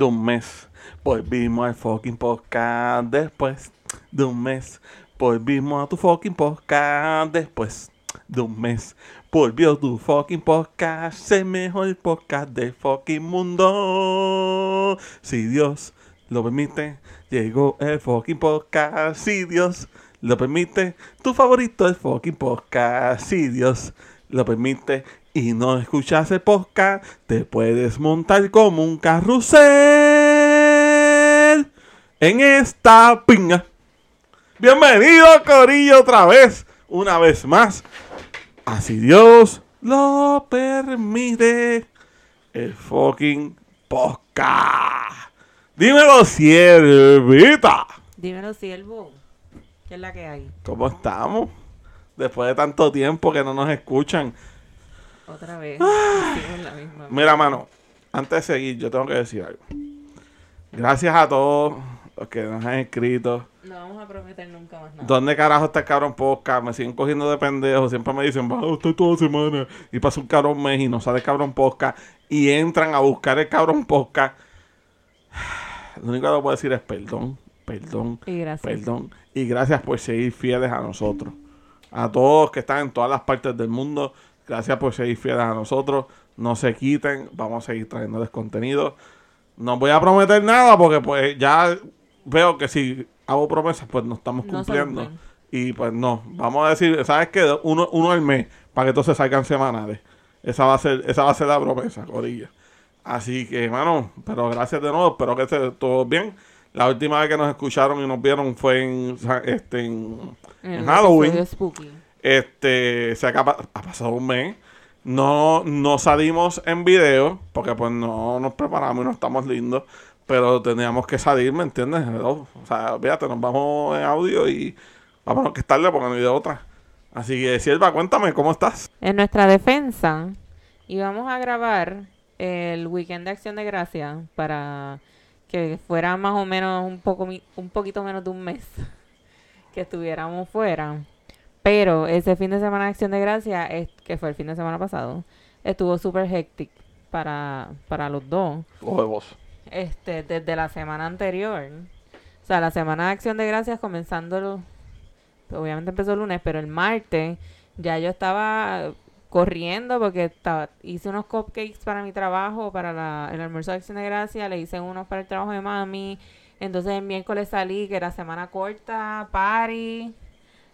de un mes. Volvimos al fucking podcast después de un mes. Volvimos a tu fucking podcast después de un mes. Volvió tu fucking podcast, el mejor podcast del fucking mundo. Si Dios lo permite, llegó el fucking podcast. Si Dios lo permite, tu favorito es fucking podcast. Si Dios lo permite y no escuchas el podcast, te puedes montar como un carrusel en esta pinga. Bienvenido, Corillo, otra vez, una vez más. Así Dios lo permite. El fucking podcast. Dímelo, siervita. Dímelo, siervo. ¿Qué es la que hay? ¿Cómo estamos? Después de tanto tiempo que no nos escuchan. Otra vez. La misma. Mira, mano, antes de seguir, yo tengo que decir algo. Gracias a todos los que nos han escrito. No vamos a prometer nunca más nada. ¿Dónde carajo está el cabrón podcast? Me siguen cogiendo de pendejo. Siempre me dicen, va, usted toda semana. Y pasa un cabrón mes y no sale el cabrón podcast. Y entran a buscar el cabrón podcast. Lo único que puedo decir es perdón, perdón, Y gracias. perdón. Y gracias por seguir fieles a nosotros. A todos que están en todas las partes del mundo. Gracias por seguir fieles a nosotros. No se quiten. Vamos a seguir trayéndoles contenido. No voy a prometer nada porque pues ya veo que si hago promesas pues no estamos cumpliendo. y pues no. Vamos a decir, ¿sabes qué? Uno, uno al mes para que entonces salgan semanales. Esa va a ser, esa va a ser la promesa, Corilla. Así que, hermano, pero gracias de nuevo. Espero que esté todo bien. La última vez que nos escucharon y nos vieron fue en, este, en, En en el Halloween. Spooky. Este, se acaba, ha pasado un mes. No, no salimos en video porque pues no nos preparamos y no estamos lindos. Pero teníamos que salir, ¿me entiendes? O sea, fíjate, nos vamos en audio y vámonos que es tarde porque no hay de otra. Así que, Sierva, cuéntame, ¿cómo estás? En nuestra defensa, íbamos a grabar el weekend de Acción de Gracia para que fuera más o menos un poco un poquito menos de un mes que estuviéramos fuera. Pero ese fin de semana de Acción de Gracia, es, que fue el fin de semana pasado, estuvo súper hectic para, para los dos. Voz. este, desde la semana anterior. O sea, la semana de acción de gracias comenzando, obviamente empezó el lunes, pero el martes ya yo estaba corriendo porque estaba, hice unos cupcakes para mi trabajo, para la- el almuerzo de acción de gracias, le hice unos para el trabajo de mami. Entonces el miércoles salí, que era semana corta, party.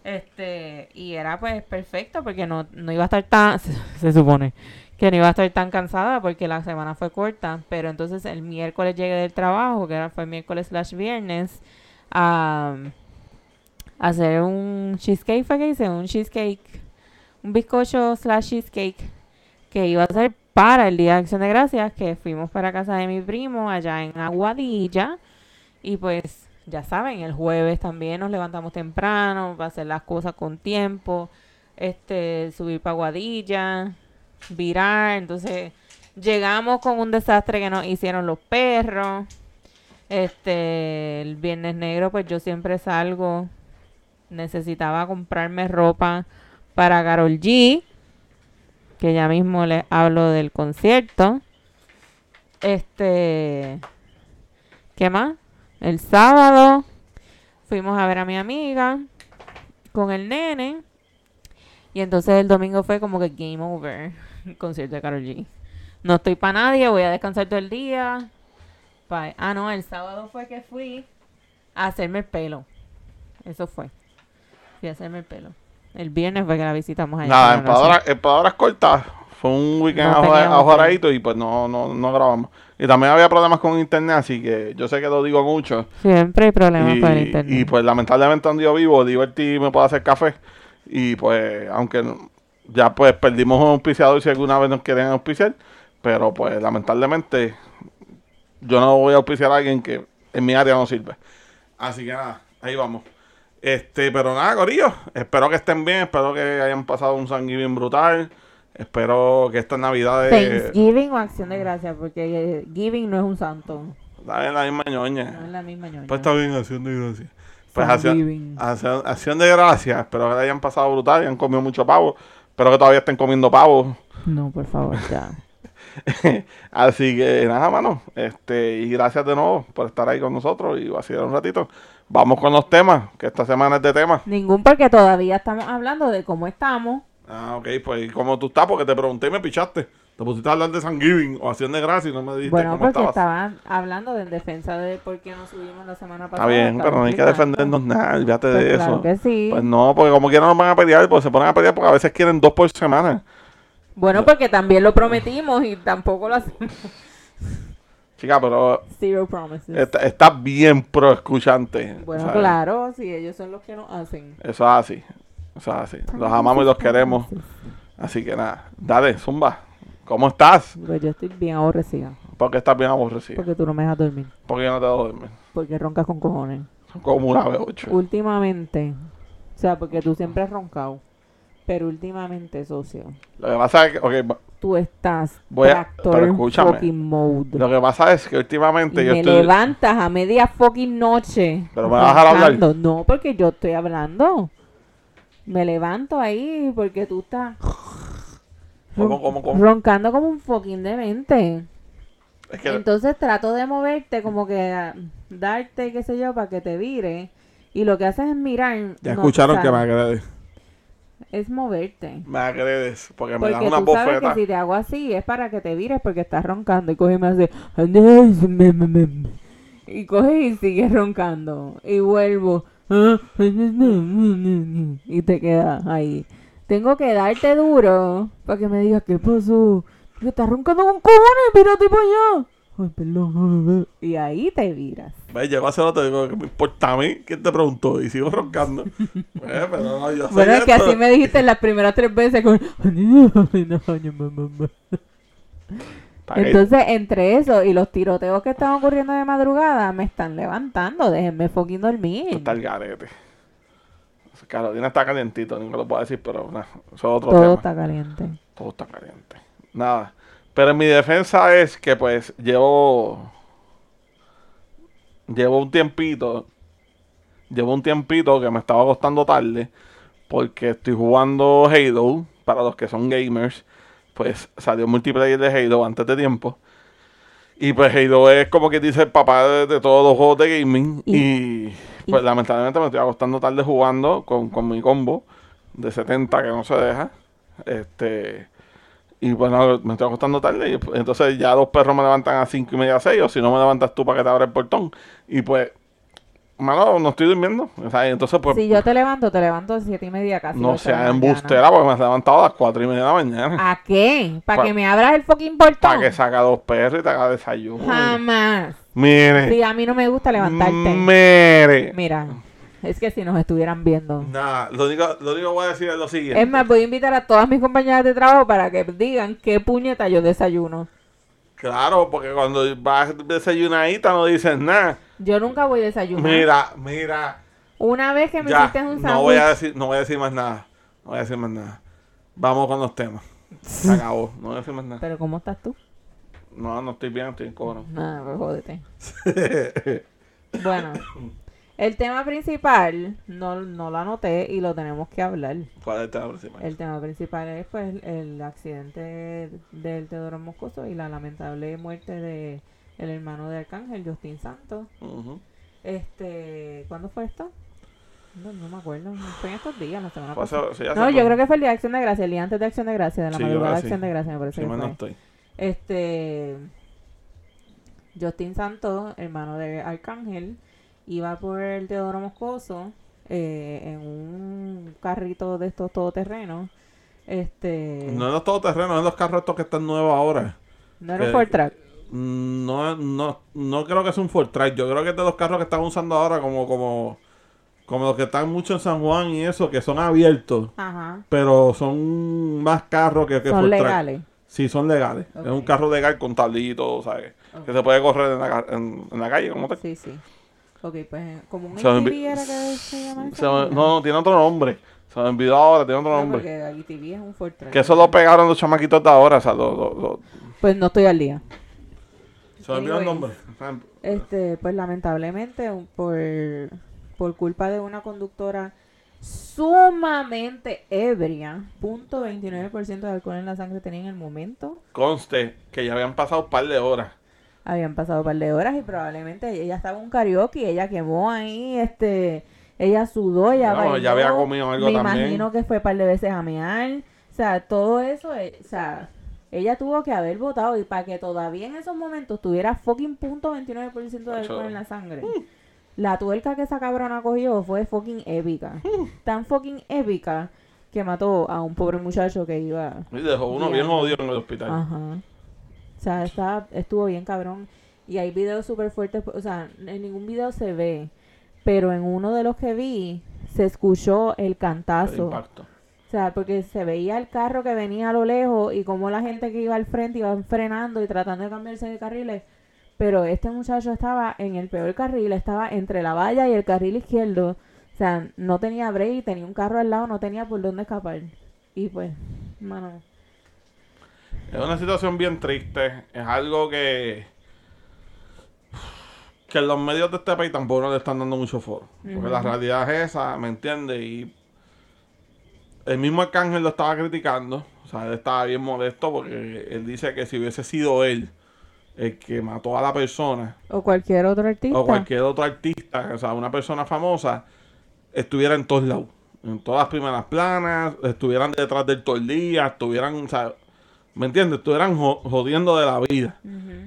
Este, y era pues perfecto porque no, no iba a estar tan, se, supone, que no iba a estar tan cansada porque la semana fue corta, pero entonces el miércoles llegué del trabajo, que era, fue miércoles slash viernes, a, a hacer un cheesecake, fue que hice, un cheesecake, un bizcocho slash cheesecake que iba a ser para el Día de Acción de Gracias, que fuimos para casa de mi primo allá en Aguadilla, y pues ya saben, el jueves también nos levantamos temprano para hacer las cosas con tiempo, este, subir para Aguadilla, virar, entonces llegamos con un desastre que nos hicieron los perros. Este, el viernes negro, pues yo siempre salgo. Necesitaba comprarme ropa para Carol G, que ya mismo les hablo del concierto. Este, ¿qué más? El sábado fuimos a ver a mi amiga con el nene. Y entonces el domingo fue como que game over. El concierto de Karol G. No estoy para nadie, voy a descansar todo el día. Ah, no, el sábado fue que fui a hacerme el pelo. Eso fue. Fui a hacerme el pelo. El viernes fue que la visitamos allá. Nada, en palabras, en palabras cortas, fue un weekend No ajoradito y pues no, no, no grabamos. Y también había problemas con internet, así que yo sé que lo digo mucho. Siempre hay problemas Y, con internet. y, pues lamentablemente donde yo vivo, Liberty me puede hacer café. Y pues, aunque ya pues perdimos un auspiciador si alguna vez nos quieren auspiciar, pero pues lamentablemente yo no voy a auspiciar a alguien que en mi área no sirve. Así que nada, ahí vamos. Este, pero nada, Corillo, espero que estén bien, espero que hayan pasado un Thanksgiving brutal. Espero que estas navidades Thanksgiving o acción de gracias, porque eh, giving no es un santo. la, la misma ñoña. No es la misma ñoña. Pues está bien, acción de gracias. Pues acción, acción, acción de gracias. Espero que la hayan pasado brutal y han comido mucho pavo. Espero que todavía estén comiendo pavo. No, por favor, ya. Así que nada, mano. Este, y gracias de nuevo por estar ahí con nosotros y vacilar un ratito. Vamos con los temas, que esta semana es de temas. Ningún porque todavía estamos hablando de cómo estamos. Ah, ok, pues ¿y ¿cómo tú estás? Porque te pregunté y me pichaste. Te pusiste a hablar de San Giving o Acción de Gracia y no me dijiste Bueno, cómo porque estabas. estaban hablando de en defensa de por qué no subimos la semana Está pasada. bien, pero no hay que defendernos nada, olvídate Pues de claro eso. que sí. Pues no, porque como quieran nos van a pelear, pues se ponen a pelear porque a veces quieren dos por semana. Bueno, porque también lo prometimos y tampoco lo hacemos. Chica, pero Zero promises. está, está bien pro escuchante. bueno, ¿sabes? claro, si ellos son los que nos hacen. Eso es así. Eso es así. Los amamos y los queremos. Así que nada, dale, Zumba. ¿Cómo estás? Pues yo estoy bien aborrecida. Porque estás bien aborrecido. Porque tú no me dejas dormir. Porque yo no te dejo dormir. Porque roncas con cojones. Como una B8. Últimamente. O sea, porque tú siempre has roncado. Pero últimamente, socio. Lo que pasa es que, ok, va- Tú estás Voy a- pero escúchame. fucking mode. lo que pasa es que últimamente Y yo me estoy. levantas a media fucking noche. Pero me vas a dejar hablar. No, porque yo estoy hablando. Me levanto ahí porque tú estás ¿Cómo, cómo, cómo? roncando como un fucking demente. Es que Entonces trato de moverte, como que darte, qué sé yo, para que te vire. Y lo que haces es mirar. ya no, escucharon que me agredes. Es moverte. Me agredes. Porque me Porque das una tú sabes bofeta. que si te hago así es para que te vires porque estás roncando. Y coges y me hace... Y coges y sigues roncando. Y vuelvo. Y te quedas ahí. Tengo que darte duro para que me digas qué pasó. Porque estás roncando con cojones, mírate para allá. Ay, perdón. Y ahí te viras. Ve, llegó a hacer otro, digo, ¿qué me importa a mí? ¿Quién te preguntó? Y sigo roncando. Eh, pero no, yo sé Bueno, es que esto. así me dijiste las primeras tres veces con... Entonces, entre eso y los tiroteos que están ocurriendo de madrugada, me están levantando. Déjenme fucking dormir. Está el garete. Carolina está calientito, me lo puedo decir, pero nah, eso es otro Todo tema. está caliente. Todo está caliente. Nada. Pero en mi defensa es que pues llevo. Llevo un tiempito. Llevo un tiempito que me estaba acostando tarde. Porque estoy jugando Halo. Para los que son gamers. Pues salió multiplayer de Halo antes de tiempo. Y pues Halo es como que dice el papá de, de todos los juegos de gaming. Y- Y, pues lamentablemente me estoy acostando tarde jugando con, con mi combo de 70 que no se deja. Este. Y bueno, me estoy acostando tarde. Y pues, entonces ya los perros me levantan a 5 y media, 6. O si no me levantas tú para que te abra el portón. Y pues, mano, no estoy durmiendo. O sea, y entonces pues. si yo te levanto, te levanto a siete y media casi. no ocho de la sea mañana. embustera porque me has levantado a las 4 y media de la mañana. ¿A qué? ¿Para Pa- que me abras el fucking portón? Para que saca dos perros y te haga desayuno. Jamás. Mire. Sí, a mí no me gusta levantarte. Mire. Mira, es que si nos estuvieran viendo. Nada, lo único, lo único que voy a decir es lo siguiente. Es más, voy a invitar a todas mis compañeras de trabajo para que digan qué puñeta yo desayuno. Claro, porque cuando vas desayunadita no dices nada. Yo nunca voy a desayunar. Mira, mira. Una vez que me Ya, hiciste un no voy a sándwich. decir, no voy a decir más nada. No voy a decir más nada. Vamos con los temas. Se acabó. No voy a decir más nada. Pero ¿cómo estás tú? No, no estoy bien, estoy en coro. Nada, pues jódete. Bueno, el tema principal no, no lo anoté y lo tenemos que hablar. ¿Cuál es el tema principal? El tema principal es pues el accidente del Teodoro Moscoso y la lamentable muerte de el hermano de Arcángel, Justin Santos. Este, ¿cuándo fue esto? No, no me acuerdo. Fue en estos días, la semana Fue pasada. sí, No, yo creo que fue el día de Acción de Gracia, el día antes de Acción de Gracia, de la Sí, madrugada de Acción sí. de Gracia, me parece Sí, que mal no fue. estoy. Este, Justin Santos, hermano de Arcángel, iba por el Teodoro Moscoso eh, en un carrito de estos todoterrenos. Este, No en los todoterrenos, en los carros estos que están nuevos ahora. no era un eh, Ford Track. Mm, No, no, no creo que sea un Ford Track. Yo creo que es de los carros que están usando ahora como, como, como los que están mucho en San Juan y eso, que son abiertos. Ajá. Pero son más carros que, que Son Ford Track. legales. Sí, son legales. Es un carro legal con tablito, ¿sabes? Ok. Que se puede correr en la, en, en la calle, como tal. Sí, sí. Ok, pues como un Se me era que se llama Se me- no, no, tiene otro nombre. Se me olvidó ahora, tiene otro No, nombre. porque es un Ford Track. Que eso lo pegaron los chamaquitos de ahora, o sea, lo, lo- lo- Pues no estoy al día. Se me olvidó el nombre. Este, pues lamentablemente por, por culpa de una conductora sumamente ebria. Punto 29% de alcohol en la sangre tenía en el momento. Conste que ya habían pasado un par de horas. Habían pasado un par de horas y probablemente ella estaba en un karaoke, ella quemó ahí, este, ella sudó, ella No, bailó. ya había comido algo Me también. imagino que fue un par de veces a mear. O sea, todo eso, eh, o sea, ella tuvo que haber votado y para que todavía en esos momentos tuviera fucking punto 29% de alcohol en la sangre. Mm. La tuerca que esa cabrona cogió fue fucking épica. Mm. Tan fucking épica que mató a un pobre muchacho que iba... Y dejó uno bien jodido en el hospital. Ajá. O sea, estaba, estuvo bien cabrón. Y hay videos súper fuertes, o sea, en ningún video se ve, pero en uno de los que vi se escuchó el El cantazo. impacto. O sea, porque se veía el carro que venía a lo lejos y como la gente que iba al frente iba frenando y tratando de cambiarse de carriles. Pero este muchacho estaba en el peor carril, estaba entre la valla y el carril izquierdo. O sea, no tenía break, tenía un carro al lado, no tenía por dónde escapar. Y pues, mano, Es una situación bien triste. Es algo que. Que los medios de este país tampoco le están dando mucho foro. Porque la realidad es esa, ¿me entiendes? Y. El mismo Arcángel lo estaba criticando. O sea, él estaba bien molesto porque él dice que si hubiese sido él el que mató a la persona, o cualquier otro artista. o cualquier otro artista, o sea, una persona famosa, estuviera en todos lados. En todas las primeras planas, estuvieran detrás del todo el día, estuvieran, o sea, ¿me entiendes? Estuvieran jo- jodiendo de la vida.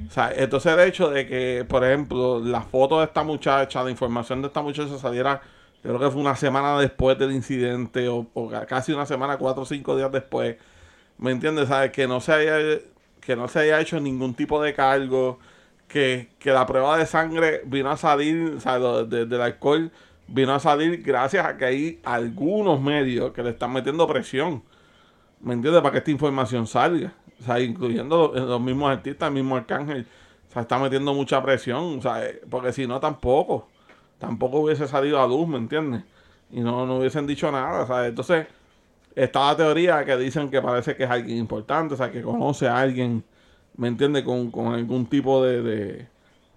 O sea, entonces el hecho de que, por ejemplo, la foto de esta muchacha, la información de esta muchacha saliera, yo creo que fue una semana después del incidente, o, o ca- casi una semana, cuatro o cinco días después, ¿me entiendes? ¿Sabes? Que no se haya, que no se haya hecho ningún tipo de cargo, que, que la prueba de sangre vino a salir, o sea, de- del alcohol vino a salir gracias a que hay algunos medios que le están metiendo presión. ¿Me entiendes? Para que esta información salga. O sea, incluyendo los, los mismos artistas, el mismo Arcángel. O sea, está metiendo mucha presión. O sea, eh, porque si no, tampoco. Tampoco hubiese salido a luz, ¿me entiendes? Y no, no hubiesen dicho nada. Sea, entonces, está la teoría que dicen que parece que es alguien importante. O sea, que conoce a alguien, ¿me entiendes? Con, con algún tipo de, de,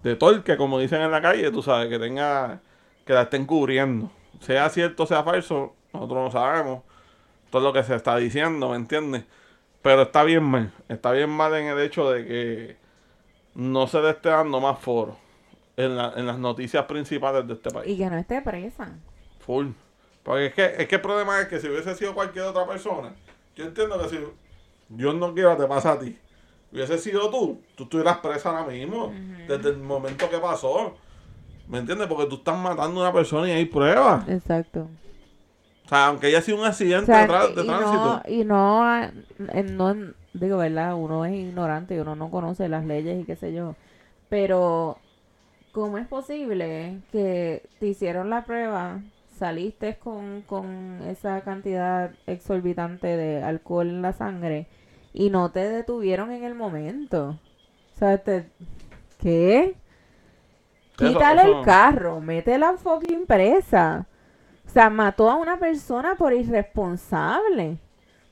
de torque, como dicen en la calle, tú sabes, que tenga, que la estén cubriendo. Sea cierto, sea falso, nosotros no sabemos todo lo que se está diciendo, ¿me entiendes? Pero está bien mal, está bien mal en el hecho de que no se le esté dando más foro en, la- en las noticias principales de este país. Y que no esté presa. Full. Porque es que, es que el problema es que si hubiese sido cualquier otra persona, yo entiendo que si Dios no quiera te pasa a ti, hubiese sido tú, tú estuvieras presa ahora mismo, desde el momento que pasó. ¿Me entiendes? Porque tú estás matando a una persona y hay pruebas. Exacto. O sea, aunque haya sido un O accidente sea, de, tra- de y tránsito. no, y no, eh, no, digo, ¿verdad? Uno es ignorante y uno no conoce las leyes y qué sé yo. Pero, ¿cómo es posible que te hicieron la prueba, saliste con, con esa cantidad exorbitante de alcohol en la sangre y no te detuvieron en el momento? O sea, te, ¿qué? Quítale eso- el carro, métela fucking presa. O sea, mató a una persona por irresponsable,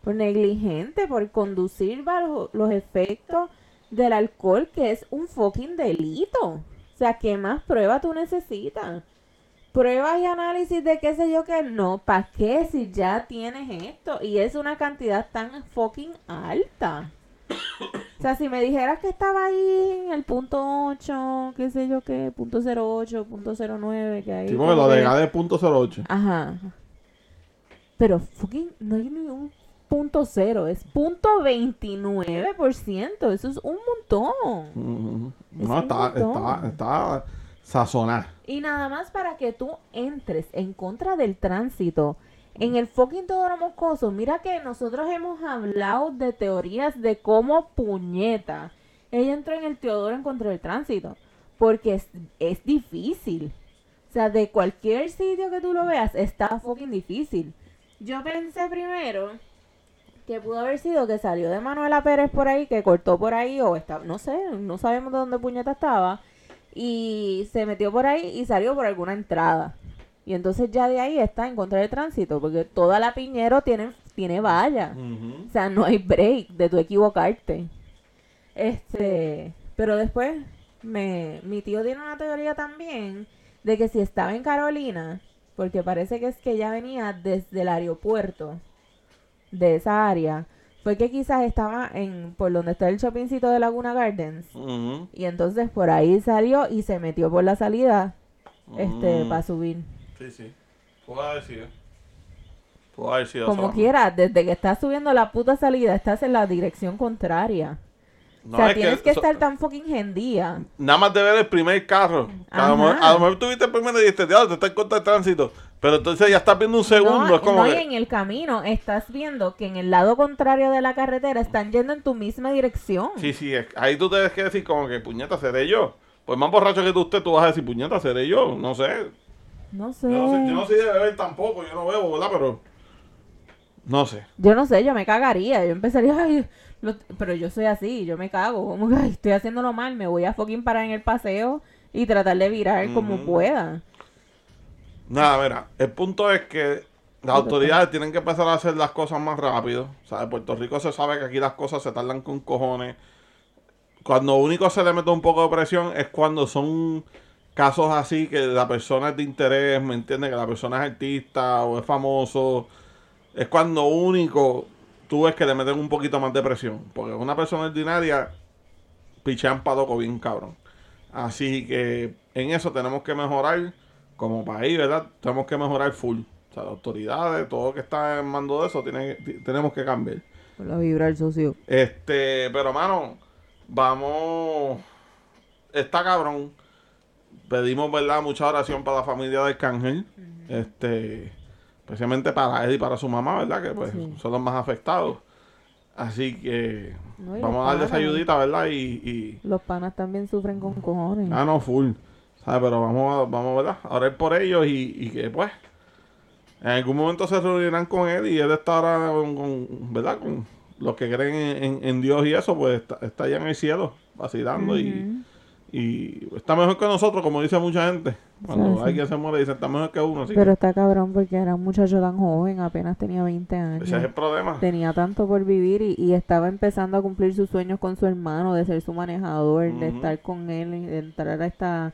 por negligente, por conducir bajo los efectos del alcohol, que es un fucking delito sea, ¿qué más prueba tú necesitas? Pruebas y análisis de qué sé yo qué no, ¿para qué si ya tienes esto? Y es una cantidad tan fucking alta. O sea, si me dijeras que estaba ahí en el punto 8, qué sé yo qué, punto 08, punto 09, que ahí. Sí, porque lo de, de punto 08. Ajá. Pero fucking, no hay ni un .0, es .29%. Eso es un montón. Mm-hmm. No, está, un está, está. Y nada más para que tú entres en contra del tránsito. En el fucking todo moscoso, mira que nosotros hemos hablado de teorías de cómo puñeta. Ella entró en el Teodoro en contra del tránsito. Porque es, es difícil. O sea, de cualquier sitio que tú lo veas, está fucking difícil. Yo pensé primero que pudo haber sido que salió de Manuela Pérez por ahí, que cortó por ahí, o está, no sé, no sabemos de dónde puñeta estaba, y se metió por ahí y salió por alguna entrada. Y entonces ya de ahí está en contra del tránsito, porque toda la Piñero tiene, tiene valla. O sea, no hay break de tu equivocarte. Este, pero después me, mi tío tiene una teoría también de que si estaba en Carolina porque parece que es que ella venía desde el aeropuerto de esa área. Fue que quizás estaba en por donde está el shoppingcito de Laguna Gardens. Y entonces por ahí salió y se metió por la salida este Mm. para subir. Sí, sí. Puedo haber sido. Haber sido Como quiera, desde que estás subiendo la puta salida, estás en la dirección contraria. No, o sea, es tienes que, estar tan fucking gendía. Nada más de ver el primer carro. que A lo, Ajá. mejor, a lo mejor tuviste el primero y dijiste, diablo, te está en contra de tránsito. Pero entonces ya estás viendo un segundo. no, es como no, que- y en el camino estás viendo que en el lado contrario de la carretera están yendo en tu misma dirección. Sí, sí, es- ahí tú tienes que decir como que puñeta, seré yo. Pues más borracho que tú usted, tú vas a decir, puñeta, seré yo. No sé. No sé. Yo no, sé, yo no soy de beber tampoco, yo no bebo, ¿verdad? Pero. No sé. Yo no sé, yo me cagaría. Yo empezaría, ay, lo- pero yo soy así, yo me cago. Como que ay, estoy haciéndolo mal, me voy a fucking parar en el paseo y tratar de virar como pueda. Nada, mira, el punto es que las autoridades tienen que empezar a hacer las cosas más rápido. O sea, en Puerto Rico se sabe que aquí las cosas se tardan con cojones. Cuando único se le mete un poco de presión es cuando son casos así que la persona es de interés, ¿me entiendes? Que la persona es artista o es famoso. Es cuando único tú ves que le meten un poquito más de presión. Porque una persona ordinaria pichean para loco bien cabrón. Así que en eso tenemos que mejorar como país, ¿verdad? Tenemos que mejorar full. O sea, las autoridades, todo lo que está en mando de eso, tiene, ti- tenemos que cambiar. Por la vibrar socio. Este, pero mano, vamos. Está cabrón. Pedimos, ¿verdad? Mucha oración para la familia de Arcángel. Este, especialmente para él y para su mamá, ¿verdad? Que pues Sí. son los más afectados. Así que No, vamos a darle esa panas. ayudita, ¿verdad? Y, y, Los panas también sufren con cojones. Ah, no, full. ¿Sabes? Pero vamos a, vamos, ¿verdad? A orar por ellos y, y que, pues, en algún momento se reunirán con él y él está ahora con, con- ¿verdad? Con los que creen en, en- Dios y eso, pues está, está allá en el cielo, vacilando y, y está mejor que nosotros, como dice mucha gente. Cuando Sí, sí. hay que se muere, dice, está mejor que uno. Así Pero que está cabrón porque era un muchacho tan joven, apenas tenía 20 años. ese es el problema. Tenía tanto por vivir y, y estaba empezando a cumplir sus sueños con su hermano, de ser su manejador, de estar con él, de entrar a esta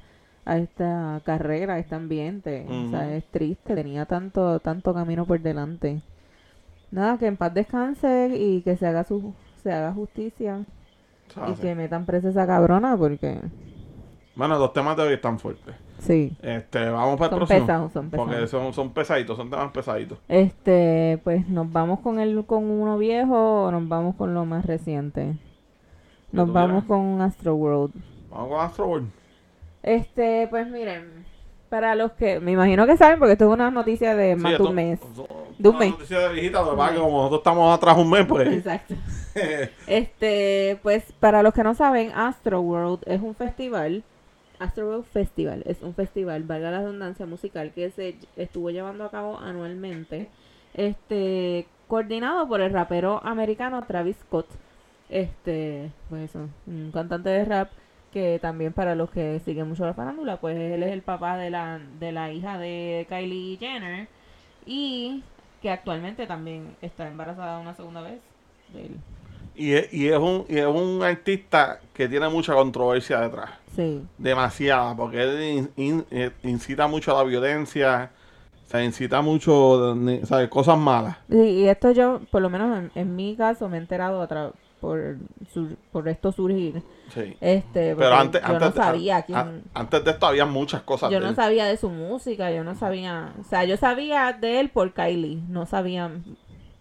a esta carrera, a este ambiente. O sea, es triste, tenía tanto tanto camino por delante. Nada, que en paz descanse y que se haga su se haga justicia y que metan presa esa cabrona porque Bueno, los temas de hoy están fuertes. sí, Este, vamos para el son próximo. pesados, son pesados. Porque son, son pesaditos, son temas pesaditos. Este, pues nos vamos con el con uno viejo o nos vamos con lo más reciente. Nos vamos con Astro World. Vamos con Astro World. Este, pues miren, para los que me imagino que saben porque esto es una noticia de más de un mes. De un mes. noticia de viejita, como nosotros estamos atrás un mes, pues. Exacto. Este, pues para los que no saben, Astro World es un festival. Astro World Festival es un festival, valga la redundancia musical, que se estuvo llevando a cabo anualmente. Este, coordinado por el rapero americano Travis Scott. Este, pues eso, un cantante de rap que también para los que siguen mucho la farándula, pues él es el papá de la, de la hija de Kylie Jenner y que actualmente también está embarazada una segunda vez de él. Y es, y, es un, y es un artista que tiene mucha controversia detrás. Sí. Demasiada, porque él in- in- eh, incita mucho a la violencia, se incita mucho, ni- ¿sabes? Cosas malas. Y, y esto yo, por lo menos en, en mi caso, me he enterado a tra- por, sur- por esto surgir. Sí. Este, Pero antes, yo antes, no sabía quién... a- antes de esto había muchas cosas. yo de no él. sabía de su música, yo no sabía... O sea, yo sabía de él por Kylie, no sabía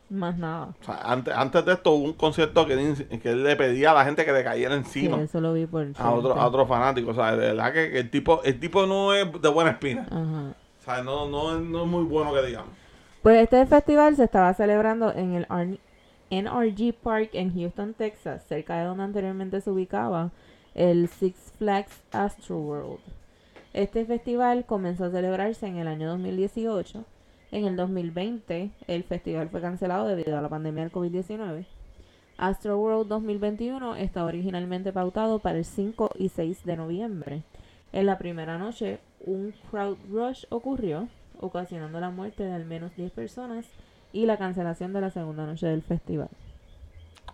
más nada. O sea, antes, antes de esto hubo un concierto que, que él le pedía a la gente que le cayera Sí, encima. eso lo vi por... a otro, a otro fanático, o sea, de verdad que, que el tipo, el tipo no es de buena espina. Ajá. O sea, no, no, es- no es muy bueno que digamos. Pues este festival se estaba celebrando en el Ar- NRG Park en Houston, Texas, cerca de donde anteriormente se ubicaba el Six Flags Astro World. Este festival comenzó a celebrarse en el año 2018. En el 2020 el festival fue cancelado debido a la pandemia del COVID-19. Astro World 2021 está originalmente pautado para el 5 y 6 de noviembre. En la primera noche, un crowd rush ocurrió, ocasionando la muerte de al menos 10 personas y la cancelación de la segunda noche del festival.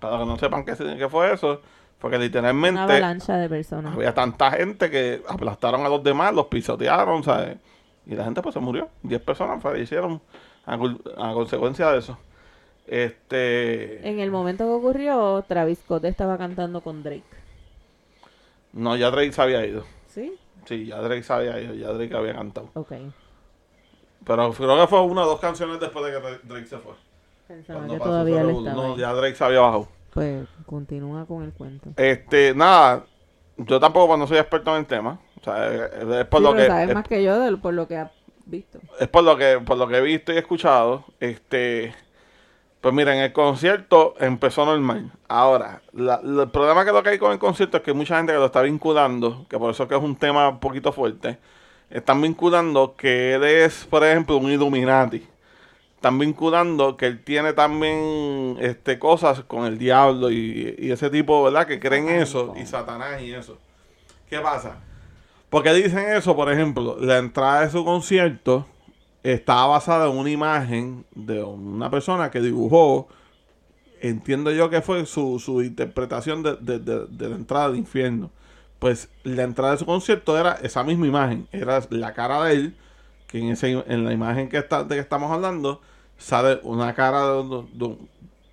Para que no sepan qué, qué fue eso, porque Una literalmente avalancha de personas. había tanta gente que aplastaron a los demás, los pisotearon, ¿sabes? Y la gente pues se murió. 10 personas fallecieron a consecuencia de eso. Este. En el momento que ocurrió, Travis Scott estaba cantando con Drake. No, ya Drake se había ido. ¿Sí? Sí, ya Drake se había ido. Ya Drake había cantado. Ok. Pero creo que fue una o dos canciones después de que Dra- Drake se fue. Pensaba Cuando que todavía él estaba No, ahí. ya Drake se había bajado. Pues continúa con el cuento. Este, nada. Yo tampoco pues, no soy experto en el tema. O sea, es, es por Sí, lo pero que. sabes es- más que yo de- por lo que has visto. es por lo que por lo que he visto y escuchado este pues miren el concierto empezó normal ahora la- la- el problema que lo que hay con el concierto es que mucha gente que lo está vinculando que por eso que es un tema un poquito fuerte están vinculando que él es por ejemplo un Illuminati están vinculando que él tiene también este cosas con el diablo y, y ese tipo verdad que creen eso y Satanás y eso ¿qué pasa? ¿Por qué dicen eso? Por ejemplo, la entrada de su concierto estaba basada en una imagen de una persona que dibujó, entiendo yo que fue su, su interpretación de, de- de- de la entrada al infierno. Pues la entrada de su concierto era esa misma imagen, era la cara de él, que en, ese, en la imagen que está, de que estamos hablando sale una cara de,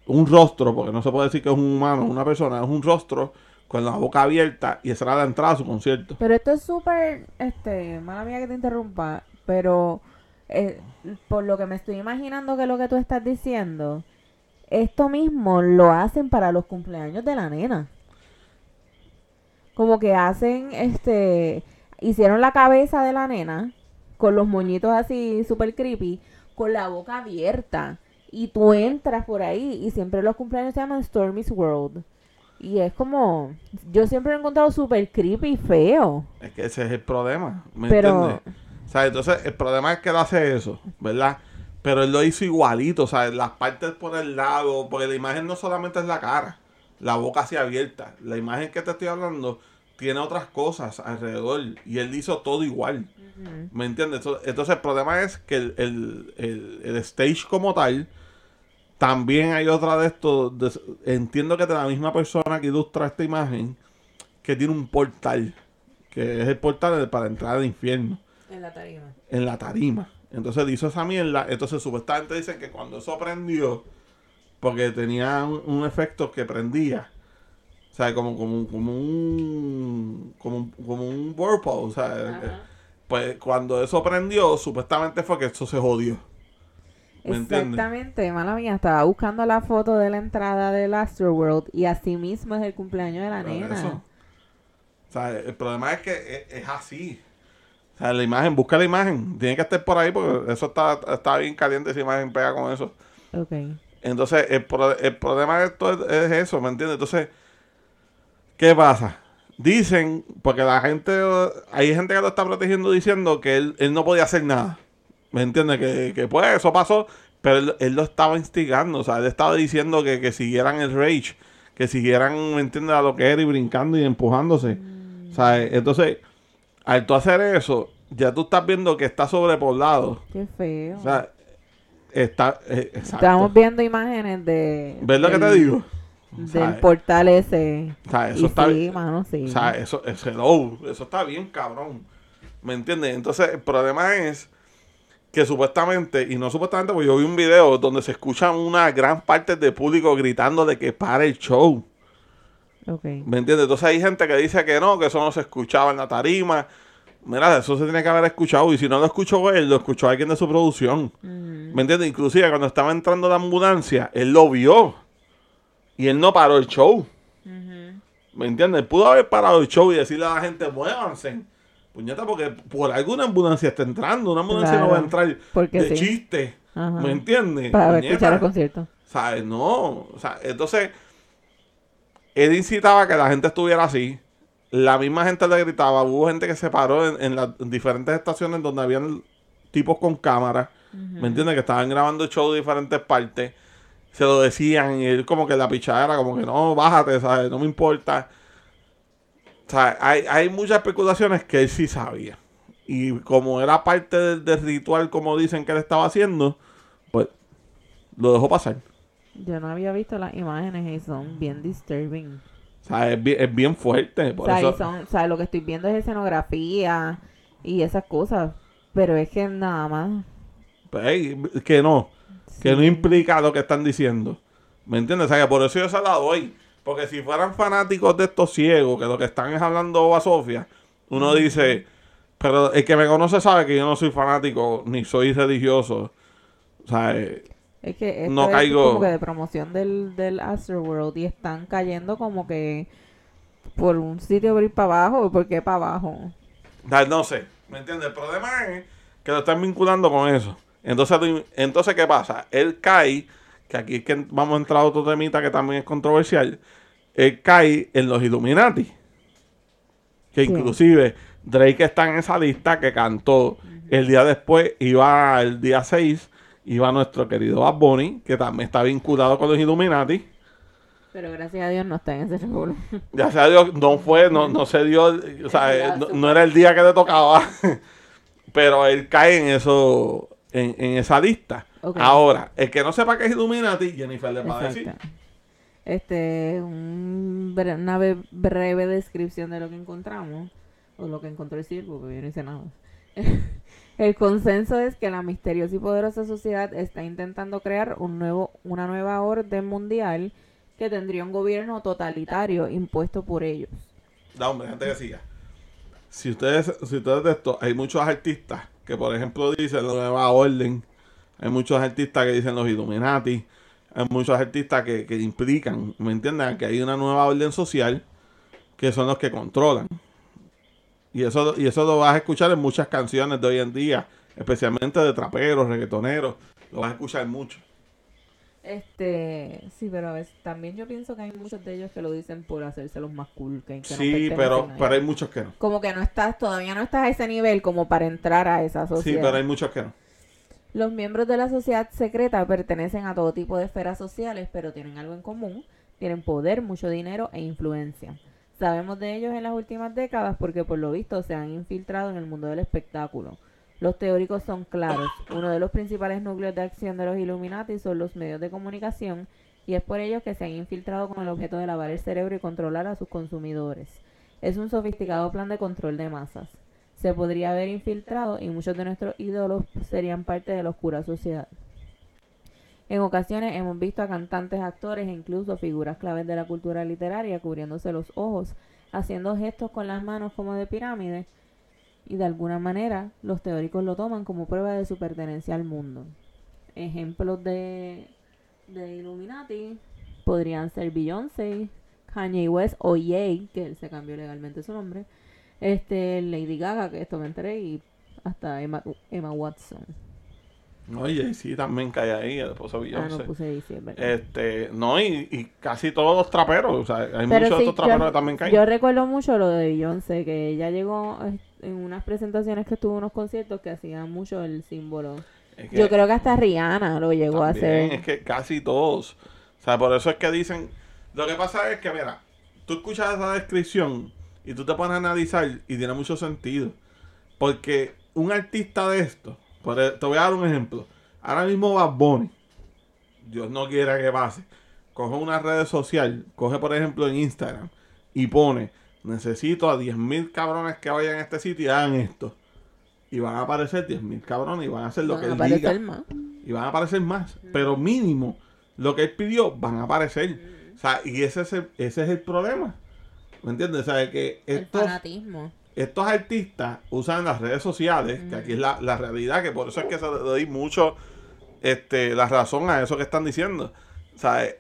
un- rostro, porque no se puede decir que es un humano, una persona, es un rostro con la boca abierta y esa era la entrada a su concierto. Pero esto es súper, este, mala mía que te interrumpa, pero eh, por lo que me estoy imaginando que lo que tú estás diciendo, esto mismo lo hacen para los cumpleaños de la nena. Como que hacen, este, hicieron la cabeza de la nena con los moñitos así súper creepy, con la boca abierta. Y tú entras por ahí y siempre los cumpleaños se llaman Stormy's World. Y es como, yo siempre lo he encontrado súper creepy y feo. Es que ese es el problema, ¿me Pero- entiendes? O sea, entonces el problema es que él hace eso, ¿verdad? Pero él lo hizo igualito, o sea, las partes por el lado, porque la imagen no solamente es la cara, la boca así abierta. La imagen que te estoy hablando tiene otras cosas alrededor y él hizo todo igual, ¿me entiendes? Entonces, el problema es que el, el- el- el stage como tal, también hay otra de estos, de- entiendo que de la misma persona que ilustra esta imagen, que tiene un portal, que es el portal para entrar al infierno En la tarima. en la tarima. Entonces le hizo esa mierda. Entonces supuestamente dicen que cuando eso prendió, porque tenía un, un efecto que prendía. O sea, como, como, como un como, un- como un whirlpool. O sea, eh, pues cuando eso prendió, supuestamente fue que eso se jodió. ¿Me entiendes? Exactamente, mala mía, estaba buscando la foto de la entrada del Astroworld y así mismo es el cumpleaños de la Por nena. eso. O sea, el problema es que es, es así. O sea, la imagen, busca la imagen. Tiene que estar por ahí porque eso está, está bien caliente. Esa imagen pega con eso. Ok. Entonces, el, pro- el problema de esto es, es eso, ¿me entiendes? Entonces, ¿qué pasa? Dicen, porque la gente, hay gente que lo está protegiendo diciendo que él, él no podía hacer nada. ¿Me entiendes? Que, que pues eso pasó, pero él, él lo estaba instigando, o sea, él estaba diciendo que, que siguieran el rage, que siguieran, ¿me entiendes? A lo que era y brincando y empujándose. O sea, entonces, al tú hacer eso, ya tú estás viendo que está sobrepoblado. Qué feo. O sea, está... eh. Estamos viendo imágenes de... ¿Ves lo que te digo? Del portal ese. O sea, eso y está sí, bien. mano, sí. O sea, eso, hello, eso está bien, cabrón. ¿Me entiendes? Entonces, el problema es que supuestamente, y no supuestamente, porque yo vi un video donde se escuchan una gran parte del público gritando de que pare el show. ok. ¿Me entiendes? Entonces hay gente que dice que no, que eso no se escuchaba en la tarima. Mira, eso se tiene que haber escuchado. Y si no lo escuchó él, lo escuchó alguien de su producción. ¿Me entiendes? Inclusive cuando estaba entrando la ambulancia, él lo vio. Y él no paró el show. ¿Me entiendes? Pudo haber parado el show y decirle a la gente, muévanse. Puñeta, porque por alguna ambulancia está entrando. Una ambulancia no va a entrar porque de sí. chiste. Ajá. ¿Me entiendes? Para Puñeta. escuchar el concierto. ¿Sabes? No. O sea, entonces, él incitaba a que la gente estuviera así. La misma gente le gritaba. Hubo gente que se paró en, en las diferentes estaciones donde habían tipos con cámaras. ¿Me entiendes? Que estaban grabando el show de diferentes partes. Se lo decían y él como que la pichada era como que no, bájate, ¿sabes? No me importa. O sea, hay, hay muchas especulaciones que él sí sabía. Y como era parte del, del ritual, como dicen que él estaba haciendo, pues lo dejó pasar. Yo no había visto las imágenes y son bien disturbing. O sea, es bien, es bien fuerte. Por o, sea, y eso, son, o sea, lo que estoy viendo es escenografía y esas cosas. Pero es que nada más. Pues, que no. Que no implica lo que están diciendo. ¿Me entiendes? O sea, que por eso yo se la doy. Porque si fueran fanáticos de estos ciegos, que lo que están es hablando a Sofía, uno dice, pero el que me conoce sabe que yo no soy fanático ni soy religioso. O sea, eh, Es que esto No es caigo- como que de promoción del, del Astroworld y están cayendo como que por un sitio por ir para abajo. ¿Por qué para abajo? no sé. ¿Me entiendes? El problema es que lo están vinculando con eso. Entonces, entonces ¿qué pasa? Él cae, que aquí es que vamos a entrar a otro temita que también es controversial. Él cae en los Illuminati. Que Sí. inclusive Drake está en esa lista que cantó el día después, iba el día 6, iba nuestro querido Bad Bunny, que también está vinculado con los Illuminati. Pero gracias a Dios no está en ese revuelo. Ya sea Dios, no fue, no, no se dio, o sea, eh, no, no era el día que le tocaba, pero él cae en eso, en, en esa lista. Ahora, el que no sepa qué es Illuminati, Jennifer le va a decir. Este, un bre- una breve descripción de lo que encontramos, o lo que encontró el circo, porque yo no hice nada. el consenso es que la misteriosa y poderosa sociedad está intentando crear un nuevo, una nueva orden mundial que tendría un gobierno totalitario impuesto por ellos. Da, hombre, gente que siga. Si ustedes, si ustedes de esto, hay muchos artistas que, por ejemplo, dicen la nueva orden. Hay muchos artistas que dicen los Illuminati. Hay muchos artistas que, que implican, ¿me entienden? Que hay una nueva orden social que son los que controlan. Y eso, y eso lo vas a escuchar en muchas canciones de hoy en día, especialmente de traperos, reggaetoneros. Lo vas a escuchar mucho. Este, sí, pero a veces también yo pienso que hay muchos de ellos que lo dicen por hacerse los más cool. Que, Sí, pero, pero hay muchos que no. como que no estás, todavía no estás a ese nivel como para entrar a esa Sí, sociedad. pero hay muchos que no. Los miembros de la sociedad secreta pertenecen a todo tipo de esferas sociales, pero tienen algo en común. Tienen poder, mucho dinero e influencia. Sabemos de ellos en las últimas décadas porque por lo visto se han infiltrado en el mundo del espectáculo. Los teóricos son claros. Uno de los principales núcleos de acción de los Illuminati son los medios de comunicación y es por ellos que se han infiltrado con el objeto de lavar el cerebro y controlar a sus consumidores. Es un sofisticado plan de control de masas. Se podría haber infiltrado y muchos de nuestros ídolos serían parte de la oscura sociedad. En ocasiones hemos visto a cantantes, actores e incluso figuras claves de la cultura literaria cubriéndose los ojos, haciendo gestos con las manos como de pirámide, y de alguna manera los teóricos lo toman como prueba de su pertenencia al mundo. Ejemplos de, de Illuminati podrían ser Beyoncé, Kanye West o Ye, que él se cambió legalmente su nombre, este Lady Gaga, que esto me enteré, y hasta Emma, Emma Watson. Oye, sí, también cae ahí, el esposo Ah, Beyoncé. no puse ahí, sí, es verdad. Este, no, y, y casi todos los traperos, o sea, hay Pero muchos de sí, estos traperos yo, que también caen. yo recuerdo mucho lo de Beyoncé, que ella llegó en unas presentaciones que tuvo unos conciertos que hacían mucho el símbolo. Es que Yo creo que hasta Rihanna lo llegó a hacer. Es que casi todos. O sea, por eso es que dicen. Lo que pasa es que, mira, tú escuchas esa descripción y tú te pones a analizar y tiene mucho sentido. Porque un artista de esto, por e- te voy a dar un ejemplo. Ahora mismo Bad Bunny, Dios no quiera que pase, coge una red social, coge por ejemplo en Instagram y pone, necesito a 10.000 cabrones que vayan a este sitio y hagan esto. Y van a aparecer 10.000 cabrones y van a hacer lo Van que él diga. más. Y van a aparecer más. Pero mínimo, lo que él pidió, van a aparecer. O sea, y ese es el, ese es el problema. ¿Me entiendes? O sea, que El estos, fanatismo. estos artistas usan las redes sociales, que aquí es la, la realidad, que por eso es que se le doy mucho este, la razón a eso que están diciendo. O sea, eh,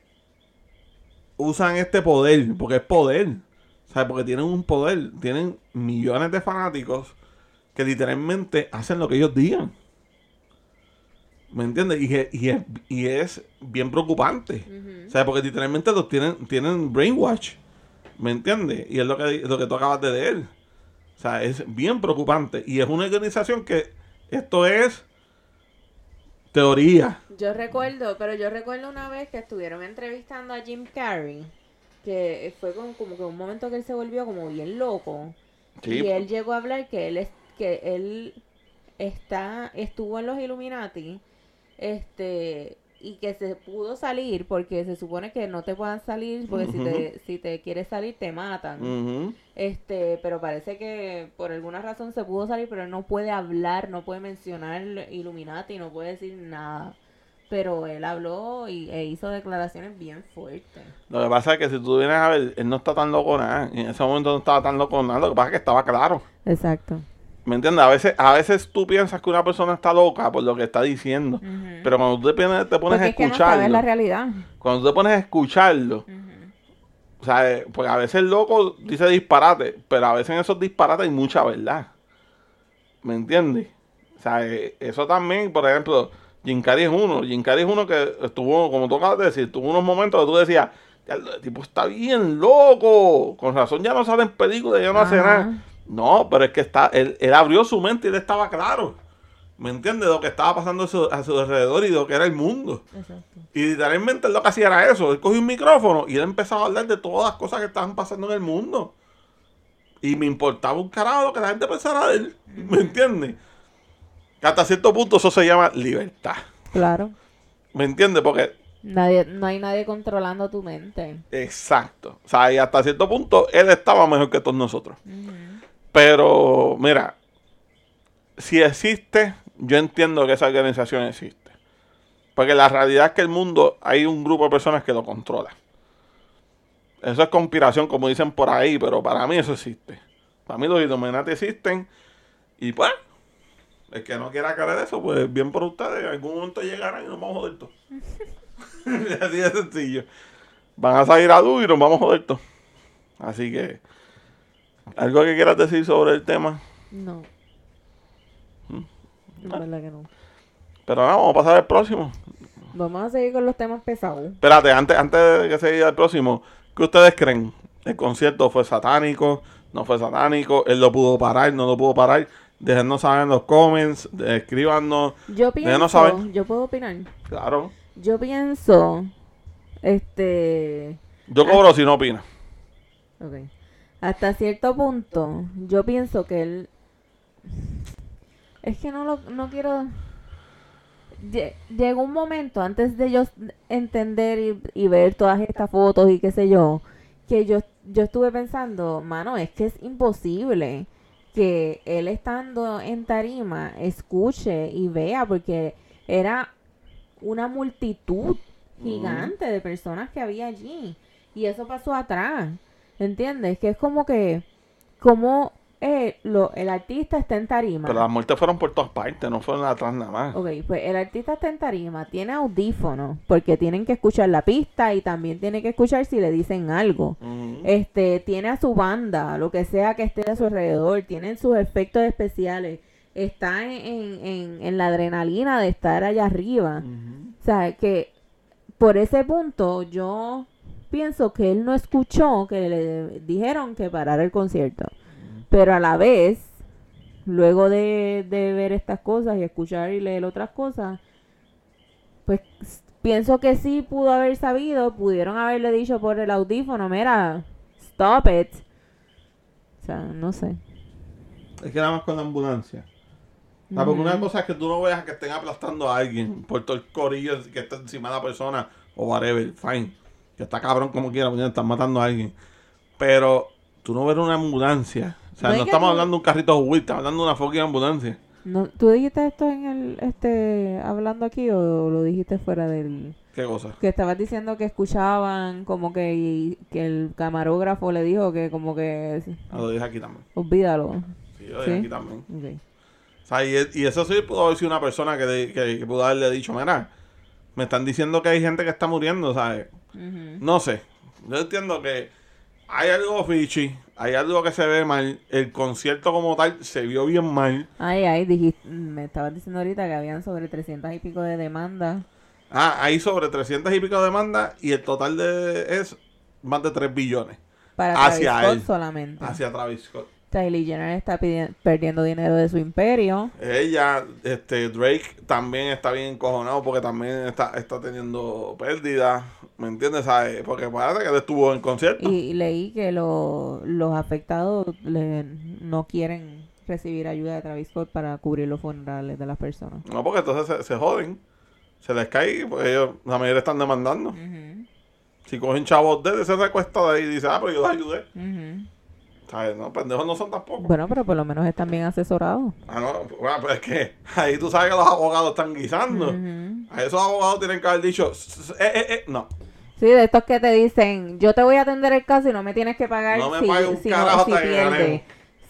usan este poder, porque es poder. Sea, porque tienen un poder, tienen millones de fanáticos que literalmente hacen lo que ellos digan. ¿Me entiendes? Y, es- y, es, y es bien preocupante. Sea, porque literalmente los tienen, tienen brainwash. ¿Me entiendes? Y es lo que, lo que tú acabas de leer. O sea, es bien preocupante. Y es una organización que esto es teoría. Yo recuerdo, pero yo recuerdo una vez que estuvieron entrevistando a Jim Carrey, que fue como, como que un momento que él se volvió como bien loco. Sí. Y él llegó a hablar que él es, que él está, estuvo en los Illuminati, este, y que se pudo salir porque se supone que no te puedan salir porque si te si te quieres salir te matan este pero parece que por alguna razón se pudo salir pero él no puede hablar no puede mencionar Illuminati no puede decir nada pero él habló y, e hizo declaraciones bien fuertes Lo que pasa es que si tú vienes a ver, él no está tan loco nada. Y en ese momento no estaba tan loco nada. Lo que pasa es que estaba claro. exacto ¿Me entiendes? A veces, a veces tú piensas que una persona está loca por lo que está diciendo. Pero cuando tú te, pones- te pones porque a es que no escucharlo, sabes la realidad cuando tú te pones a escucharlo, o sea, eh, pues a veces el loco dice disparate, pero a veces en esos disparates hay mucha verdad. ¿Me entiendes? O sea, eh, eso también, por ejemplo, Jim Carrey es uno. Jim Carrey es uno que estuvo, como tú acabas de decir, tuvo unos momentos que tú decías, "Ya, el tipo está bien loco. Con razón ya no sale en películas, ya no hace nada. No, pero es que está, él, él abrió su mente y él estaba claro. ¿Me entiendes? De lo que estaba pasando a su, a su alrededor y de lo que era el mundo. exacto Y literalmente él lo que hacía era eso. Él cogió un micrófono y él empezaba a hablar de todas las cosas que estaban pasando en el mundo. Y me importaba un carajo lo que la gente pensara de él. ¿Me entiendes? Que hasta cierto punto eso se llama libertad. claro ¿Me entiendes? Porque, nadie no hay nadie controlando tu mente exacto. O sea, y hasta cierto punto él estaba mejor que todos nosotros. Pero, mira, si existe, yo entiendo que esa organización existe. Porque la realidad es que el mundo hay un grupo de personas que lo controla. Eso es conspiración, como dicen por ahí, pero para mí eso existe. Para mí los Illuminati existen. Y pues, el que no quiera creer eso, pues bien por ustedes. En algún momento llegarán y nos vamos a joder todos. Así de sencillo. Van a salir a luz y nos vamos a joder todos. Así que, ¿algo que quieras decir sobre el tema? no Mm. la verdad que no Pero nada, vamos a pasar al próximo. Vamos a seguir con los temas pesados. Espérate, antes, antes de que se diga el próximo, ¿qué ustedes creen? ¿El concierto fue satánico? ¿No fue satánico? ¿Él lo pudo parar? ¿No lo pudo parar? Déjennos saber en los comments, escríbanos. Yo pienso, saber. yo puedo opinar. Claro. Yo pienso, este, Yo cobro si no opina. ok, hasta cierto punto, yo pienso que él, es que no lo, no quiero, Lle- llegó un momento antes de yo entender y, y ver todas estas fotos y qué sé yo, que yo, yo estuve pensando, mano, es que es imposible que él estando en tarima escuche y vea, porque era una multitud gigante de personas que había allí. Y eso pasó atrás. ¿Entiendes? Que es como que, como eh, lo, el artista está en tarima. Pero las muertes fueron por todas partes, no fueron atrás nada más. Ok, pues el artista está en tarima, tiene audífonos, porque tienen que escuchar la pista y también tiene que escuchar si le dicen algo. Este, tiene a su banda, lo que sea que esté a su alrededor, tienen sus efectos especiales, está en, en, en- en la adrenalina de estar allá arriba. O sea, que por ese punto yo pienso que él no escuchó que le dijeron que parara el concierto. Pero a la vez, luego de, de ver estas cosas y escuchar y leer otras cosas, pues pienso que sí pudo haber sabido, pudieron haberle dicho por el audífono, mira, stop it. O sea, no sé. Es que nada más con la ambulancia. O sea, porque una cosa es que tú no veas que estén aplastando a alguien por todo el corillo que está encima de la persona o whatever, fine. Que está cabrón como quiera, porque están matando a alguien. Pero tú no ves una ambulancia. O sea, No no, es que estamos hablando de un carrito de estamos hablando de una fucking ambulancia. No, ¿Tú dijiste esto en el, este, hablando aquí o lo dijiste fuera del... ¿Qué cosa? Que estabas diciendo que escuchaban como que, y- que el camarógrafo le dijo que como que Ah, lo dije aquí también. olvídalo. Sí, lo dije ¿Sí? aquí también. Ok. O sea, y, y eso sí pudo haber sido una persona que, de- que, que pudo haberle dicho, mira, me están diciendo que hay gente que está muriendo, ¿sabes? Ujú. No sé. Yo entiendo que hay algo fishy, hay algo que se ve mal. El concierto como tal se vio bien mal. Ay, ay, dijiste, me estabas diciendo ahorita que habían sobre 300 y pico de demandas. Ah, hay sobre 300 y pico demandas y el total de es más de 3 billones Para Hacia Travis Scott él. solamente. hacia Travis Scott. Kylie Jenner está perdiendo dinero de su imperio. Ella, este, Drake también está bien encojonado porque también está, está teniendo pérdidas, ¿me entiendes? ¿Sabes? Porque parece que él estuvo en concierto. Y leí que lo- los afectados le- no quieren recibir ayuda de Travis Scott para cubrir los funerales de las personas. No, porque entonces se, se joden. se les cae, pues ellos, la mayoría están demandando. Ujú, Si cogen chavos de ese recuesta de ahí y dice, ah, pero yo los ayudé. ¿Sabes? No, pendejos no son tampoco. Bueno, pero por lo menos están bien asesorados. Ah, no, bueno, pues es que ahí tú sabes que los abogados están guisando. A esos abogados tienen que haber dicho, "S- s- eh, eh, eh, no. Sí, de estos que te dicen, yo te voy a atender el caso y no me tienes que pagar No me si, un si, carajo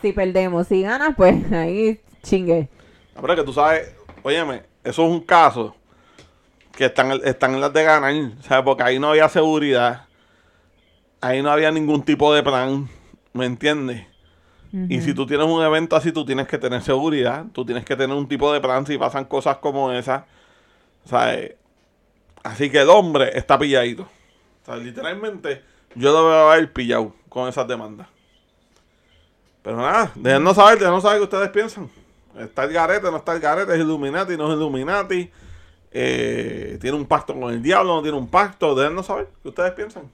si perdemos, si ganas, pues ahí chingue. Pero es que tú sabes, óyeme, eso es un caso que están, están en las de ganar, ¿sabes? Porque ahí no había seguridad. Ahí no había ningún tipo de plan, ¿me entiendes? Y si tú tienes un evento así, tú tienes que tener seguridad, tú tienes que tener un tipo de plan si pasan cosas como esas, ¿sabes? Así que el hombre está pilladito. Sea, literalmente, yo lo veo a él pillado con esas demandas. Pero nada, déjenos saber, déjenos saber qué ustedes piensan. Está el garete, no está el garete, es Illuminati, no es Illuminati. Eh, tiene un pacto con el diablo, no tiene un pacto. Déjenos saber qué ustedes piensan.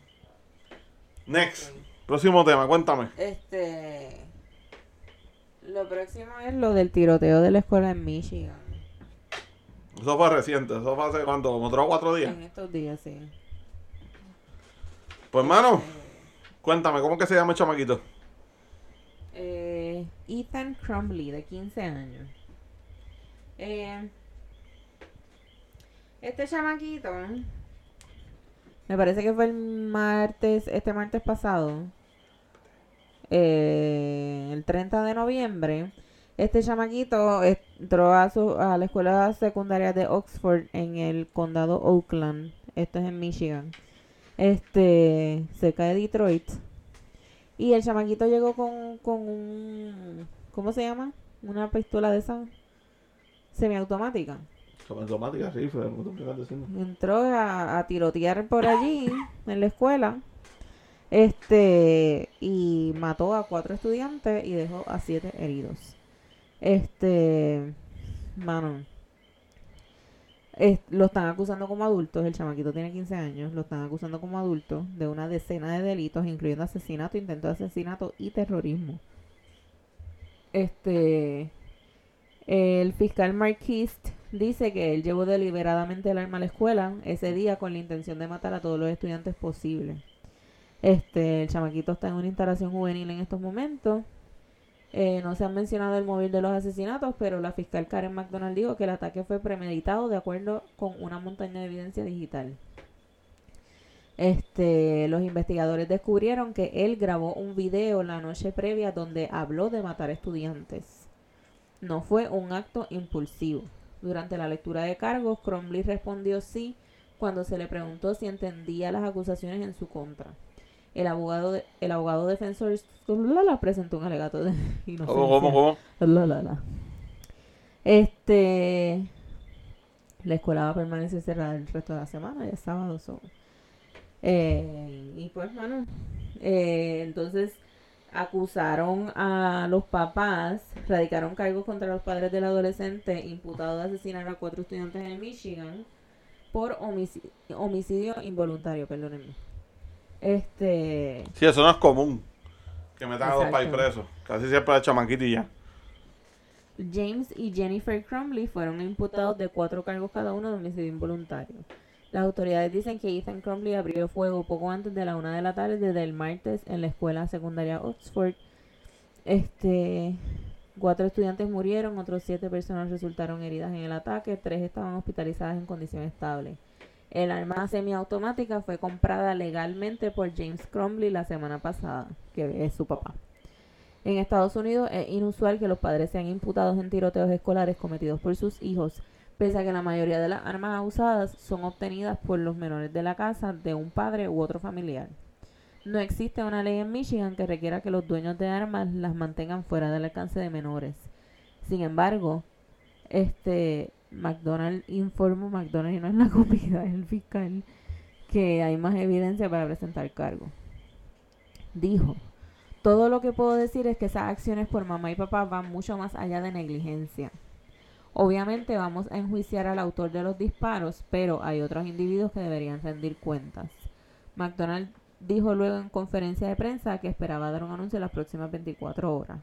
Next. Próximo tema, cuéntame. Este. Lo próximo es lo del tiroteo de la escuela en Michigan. Eso fue reciente, eso fue hace cuánto, como tres o cuatro días. En estos días, sí. Pues hermano, cuéntame, ¿cómo que se llama el chamaquito? Eh, Ethan Crumley, de 15 años. Eh, este chamaquito, me parece que fue el martes, este martes pasado, eh, el 30 de noviembre. Este chamaquito entró a, su, a la escuela secundaria de Oxford en el condado Oakland. Esto es en Michigan. Este, cerca de Detroit. Y el chamaquito llegó con, con un... ¿Cómo se llama? Una pistola de esa semiautomática. Automática, sí, fue lo que tú estás diciendo. Entró a, a tirotear por allí, en la escuela. Este, y mató a cuatro estudiantes y dejó a siete heridos. Este, mano, es- lo están acusando como adultos, el chamaquito tiene 15 años, lo están acusando como adulto de una decena de delitos, incluyendo asesinato, intento de asesinato y terrorismo. Este, el fiscal Marquist dice que él llevó deliberadamente el arma a la escuela ese día con la intención de matar a todos los estudiantes posibles. Este, el chamaquito está en una instalación juvenil en estos momentos. Eh, no se han mencionado el móvil de los asesinatos, pero la fiscal Karen McDonald dijo que el ataque fue premeditado de acuerdo con una montaña de evidencia digital. Este, los investigadores descubrieron que él grabó un video la noche previa donde habló de matar estudiantes. No fue un acto impulsivo. Durante la lectura de cargos, Cromley respondió sí cuando se le preguntó si entendía las acusaciones en su contra. El abogado, de- el abogado defensor presentó un alegato de inocencia. ¿Cómo, cómo, cómo? Este. La escuela va a permanecer cerrada el resto de la semana, ya sábado. so. Eh, y pues, mano. eh, entonces acusaron a los papás, radicaron cargos contra los padres del adolescente imputado de asesinar a cuatro estudiantes en Michigan por homicidio, homicidio involuntario, perdónenme. Este. Sí, eso no es común. Que metan a dos Exacto. país presos. Casi siempre el chamaquito y ya. James y Jennifer Crumley fueron imputados de cuatro cargos cada uno de homicidio involuntario. Las autoridades dicen que Ethan Crumley abrió fuego poco antes de la una de la tarde desde el martes en la escuela secundaria Oxford. Este, cuatro estudiantes murieron, otros siete personas resultaron heridas en el ataque, tres estaban hospitalizadas en condición estable. El arma semiautomática fue comprada legalmente por James Crumley la semana pasada, que es su papá. En Estados Unidos es inusual que los padres sean imputados en tiroteos escolares cometidos por sus hijos, pese a que la mayoría de las armas usadas son obtenidas por los menores de la casa de un padre u otro familiar. No existe una ley en Michigan que requiera que los dueños de armas las mantengan fuera del alcance de menores. Sin embargo, este McDonald informó, McDonald no es la comida, es el fiscal, que hay más evidencia para presentar cargo. Dijo, todo lo que puedo decir es que esas acciones por mamá y papá van mucho más allá de negligencia. Obviamente vamos a enjuiciar al autor de los disparos, pero hay otros individuos que deberían rendir cuentas. McDonald dijo luego en conferencia de prensa que esperaba dar un anuncio en las próximas 24 horas.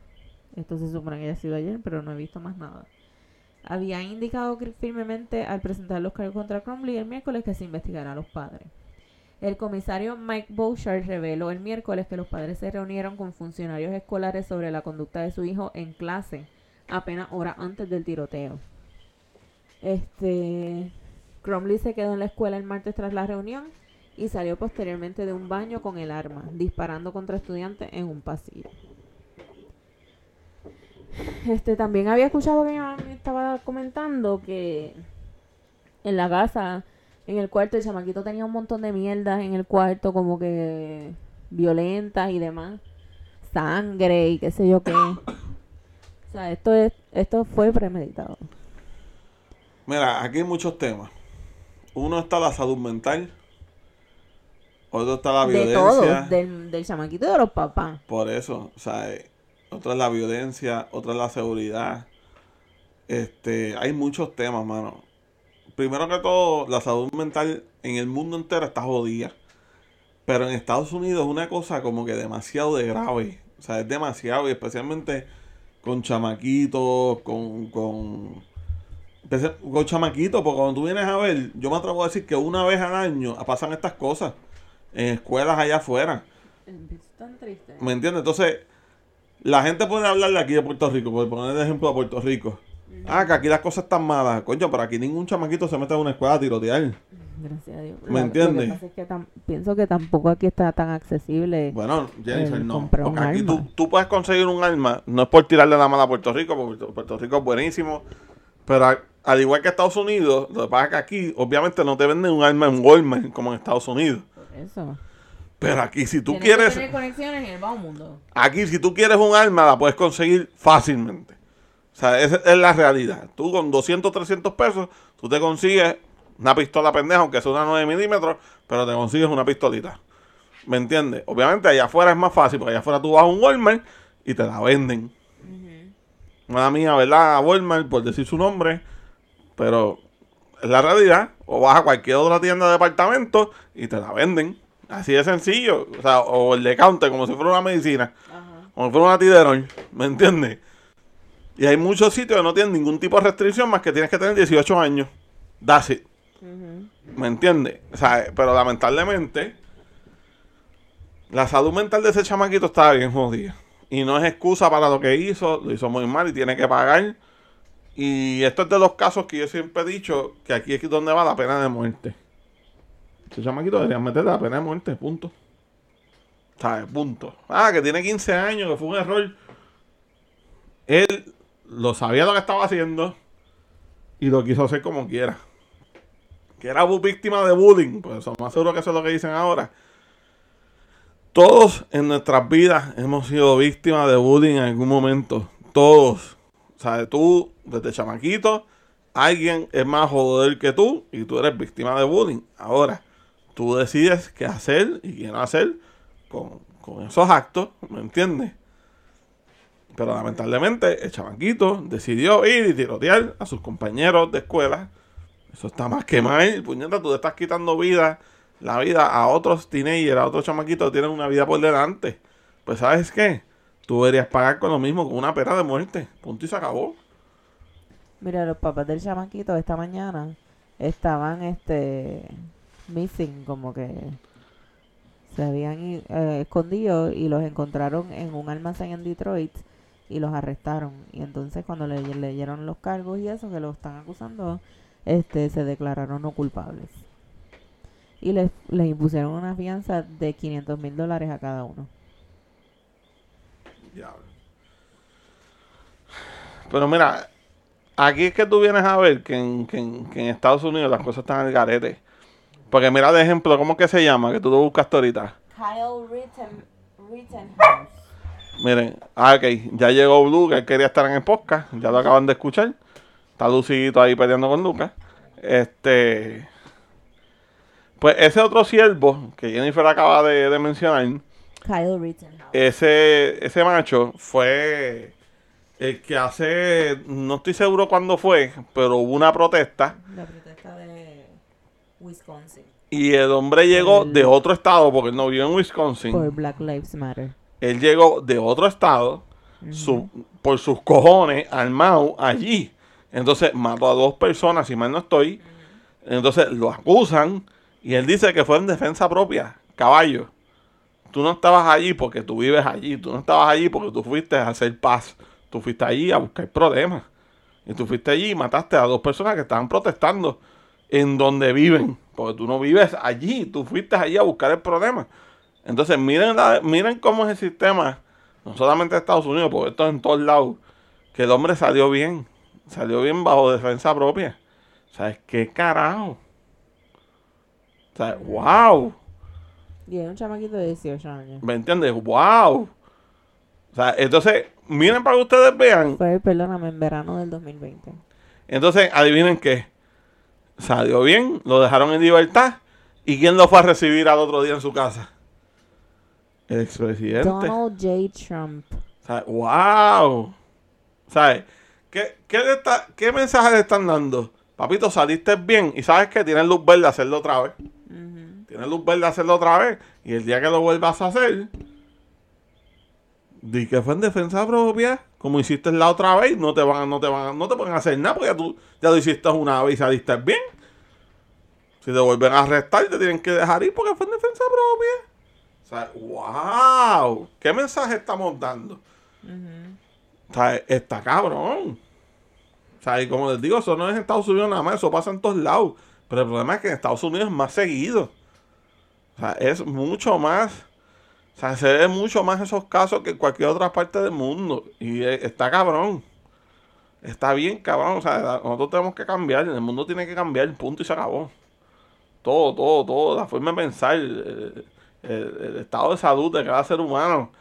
Esto se supone que haya sido ayer, pero no he visto más nada. Había indicado firmemente al presentar los cargos contra Crumley el miércoles que se investigará a los padres. El comisario Mike Bouchard reveló el miércoles que los padres se reunieron con funcionarios escolares sobre la conducta de su hijo en clase apenas horas antes del tiroteo. Este Crumley se quedó en la escuela el martes tras la reunión y salió posteriormente de un baño con el arma, disparando contra estudiantes en un pasillo. Este también había escuchado que mi mamá me estaba comentando que en la casa, en el cuarto, el chamaquito tenía un montón de mierdas en el cuarto, como que violentas y demás, sangre y qué sé yo qué. O sea, esto es, esto fue premeditado. Mira, aquí hay muchos temas. Uno está la salud mental. Otro está la de violencia. todos, del, del chamaquito y de los papás. Por eso, o sea, eh, otra es la violencia, otra es la seguridad. Este, hay muchos temas, mano. Primero que todo, la salud mental en el mundo entero está jodida. Pero en Estados Unidos es una cosa como que demasiado de grave. O sea, es demasiado, y especialmente con chamaquitos, con, con, con chamaquitos, porque cuando tú vienes a ver, yo me atrevo a decir que una vez al año pasan estas cosas en escuelas allá afuera. Es tan triste. ¿Me entiendes? Entonces, la gente puede hablar de aquí de Puerto Rico, por poner el ejemplo de Puerto Rico. Ah, que aquí las cosas están malas. Coño, pero aquí ningún chamaquito se mete a una escuela a tirotear. Gracias a Dios. ¿Me Lo entiendes? que pasa es que tam- pienso que tampoco aquí está tan accesible. Bueno, Jennifer, El no. Porque aquí tú, tú puedes conseguir un arma. No es por tirarle la mala a Puerto Rico, porque Puerto- Rico es buenísimo. Pero a- al igual que Estados Unidos, lo que pasa es que aquí, obviamente, no te venden un arma en Walmart como en Estados Unidos. Por eso. Pero aquí, si tú Tienes quieres. que tener conexiones en el bajo mundo. Aquí, si tú quieres un arma, la puedes conseguir fácilmente. O sea, esa es la realidad. Tú con 200, 300 pesos, tú te consigues una pistola pendeja, aunque sea una 9 milímetros, pero te consigues una pistolita. ¿Me entiendes? Obviamente allá afuera es más fácil, porque allá afuera tú vas a un Walmart y te la venden. Una mía, ¿verdad? A Walmart, por decir su nombre, pero es la realidad. O vas a cualquier otra tienda de departamento y te la venden. Así de sencillo. O sea, o el de counter, como si fuera una medicina. Ajá. Como si fuera una tiderol, ¿me entiendes? Y hay muchos sitios que no tienen ningún tipo de restricción más que tienes que tener 18 años. That's it. ¿Me entiendes? O sea, pero lamentablemente, la salud mental de ese chamaquito estaba bien jodida. Y no es excusa para lo que hizo, lo hizo muy mal y tiene que pagar. Y esto es de los casos que yo siempre he dicho que aquí es donde va la pena de muerte. Ese chamaquito debería meter la pena de muerte, punto. ¿Sabes? Punto. Ah, que tiene 15 años, que fue un error. Él lo sabía lo que estaba haciendo y lo quiso hacer como quiera. Que era víctima de bullying, pues eso más seguro que eso es lo que dicen ahora. Todos en nuestras vidas hemos sido víctimas de bullying en algún momento. Todos. O sea, tú, desde chamaquito, alguien es más joder que tú y tú eres víctima de bullying. Ahora, tú decides qué hacer y qué no hacer con, con esos actos, ¿me entiendes? Pero lamentablemente el chamaquito decidió ir y tirotear a sus compañeros de escuela. Eso está más que mal, puñeta, tú te estás quitando vida, la vida a otros teenagers, a otros chamaquitos que tienen una vida por delante. Pues ¿sabes qué? Tú deberías pagar con lo mismo, con una pena de muerte. Punto y se acabó. Mira, los papás del chamaquito esta mañana estaban este missing, como que se habían eh, escondido y los encontraron en un almacén en Detroit y los arrestaron. Y entonces cuando le leyeron los cargos y eso que los están acusando, este se declararon no culpables. Y les, les impusieron una fianza de 500 mil dólares a cada uno. Diablo. Pero mira, aquí es que tú vienes a ver que en, que en- que en Estados Unidos las cosas están al garete. Porque mira de ejemplo, ¿cómo que se llama? Que tú lo buscaste ahorita. Kyle Rittenhouse. Miren, ah, ok, ya llegó Blue, que él quería estar en el podcast, ya lo acaban de escuchar. Está Lucidito ahí peleando con Lucas. Este. Pues ese otro siervo que Jennifer acaba de, de mencionar, Kyle Rittenhouse. ese, ese macho fue el que hace, no estoy seguro cuándo fue, pero hubo una protesta La Wisconsin. y el hombre llegó El- de otro estado, porque él no vivió en Wisconsin. Por Black Lives Matter. Él llegó de otro estado su- por sus cojones armado allí. Entonces mató a dos personas, si mal no estoy. Entonces lo acusan y él dice que fue en defensa propia. Caballo, tú no estabas allí porque tú vives allí. Tú no estabas allí porque tú fuiste a hacer paz. Tú fuiste allí a buscar problemas. Y tú fuiste allí y mataste a dos personas que estaban protestando en donde viven. Porque tú no vives allí. Tú fuiste allí a buscar el problema. Entonces miren, la- miren cómo es el sistema. No solamente Estados Unidos, porque esto es en todos lados. Que el hombre salió bien. Salió bien bajo defensa propia. ¿Sabes qué carajo? Sea, wow. Y un chamaquito de 18 años. ¿Me entiendes? ¡Wow! O sea, entonces, miren para que ustedes vean. Fue, perdóname, en verano del 2020. Entonces, adivinen qué. Salió bien, lo dejaron en libertad. ¿Y quién lo fue a recibir al otro día en su casa? El expresidente. Donald J. Trump. Sea, ¡Wow! ¿Sabes? ¿Qué, qué, le está- ¿Qué mensaje le están dando? Papito, saliste bien y sabes que tienes luz verde a hacerlo otra vez. Ujú. Tienes luz verde a hacerlo otra vez. Y el día que lo vuelvas a hacer, di que fue en defensa propia, como hiciste la otra vez, no te van, no te van, no te pueden hacer nada porque ya tú ya lo hiciste una vez y saliste bien. Si te vuelven a arrestar, te tienen que dejar ir porque fue en defensa propia. O sea, wow, ¿qué mensaje estamos dando? Ujú. O sea, está cabrón. O sea, y como les digo, eso no es en Estados Unidos nada más, eso pasa en todos lados. Pero el problema es que en Estados Unidos es más seguido. O sea, es mucho más. O sea, se ve mucho más esos casos que en cualquier otra parte del mundo. Y eh, está cabrón. Está bien cabrón. O sea, nosotros tenemos que cambiar. El mundo tiene que cambiar. Punto y se acabó. Todo, todo, todo. La forma de pensar. El, el- el estado de salud de cada ser humano.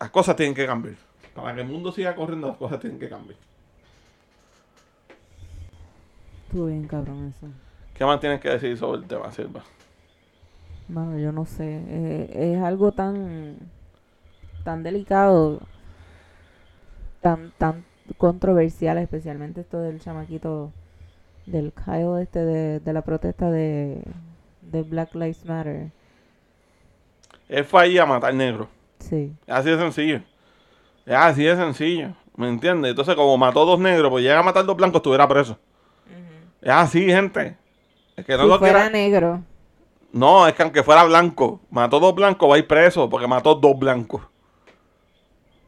Las cosas tienen que cambiar. Para que el mundo siga corriendo, las cosas tienen que cambiar. Estuvo bien cabrón eso. ¿Qué más tienes que decir sobre el tema, Silva? Bueno, yo no sé. eh, es algo tan. tan delicado. Tan, tan controversial, especialmente esto del chamaquito. del Kyle este de, de la protesta de. de Black Lives Matter. Él fue ahí a matar negro. Sí. Es así de sencillo. Es así de sencillo. ¿Me entiendes? Entonces, como mató dos negros, pues llega a matar dos blancos, estuviera preso. Es así, gente. Es que no si lo fuera quiera. negro. No, es que aunque fuera blanco, mató dos blancos, va a ir preso porque mató dos blancos.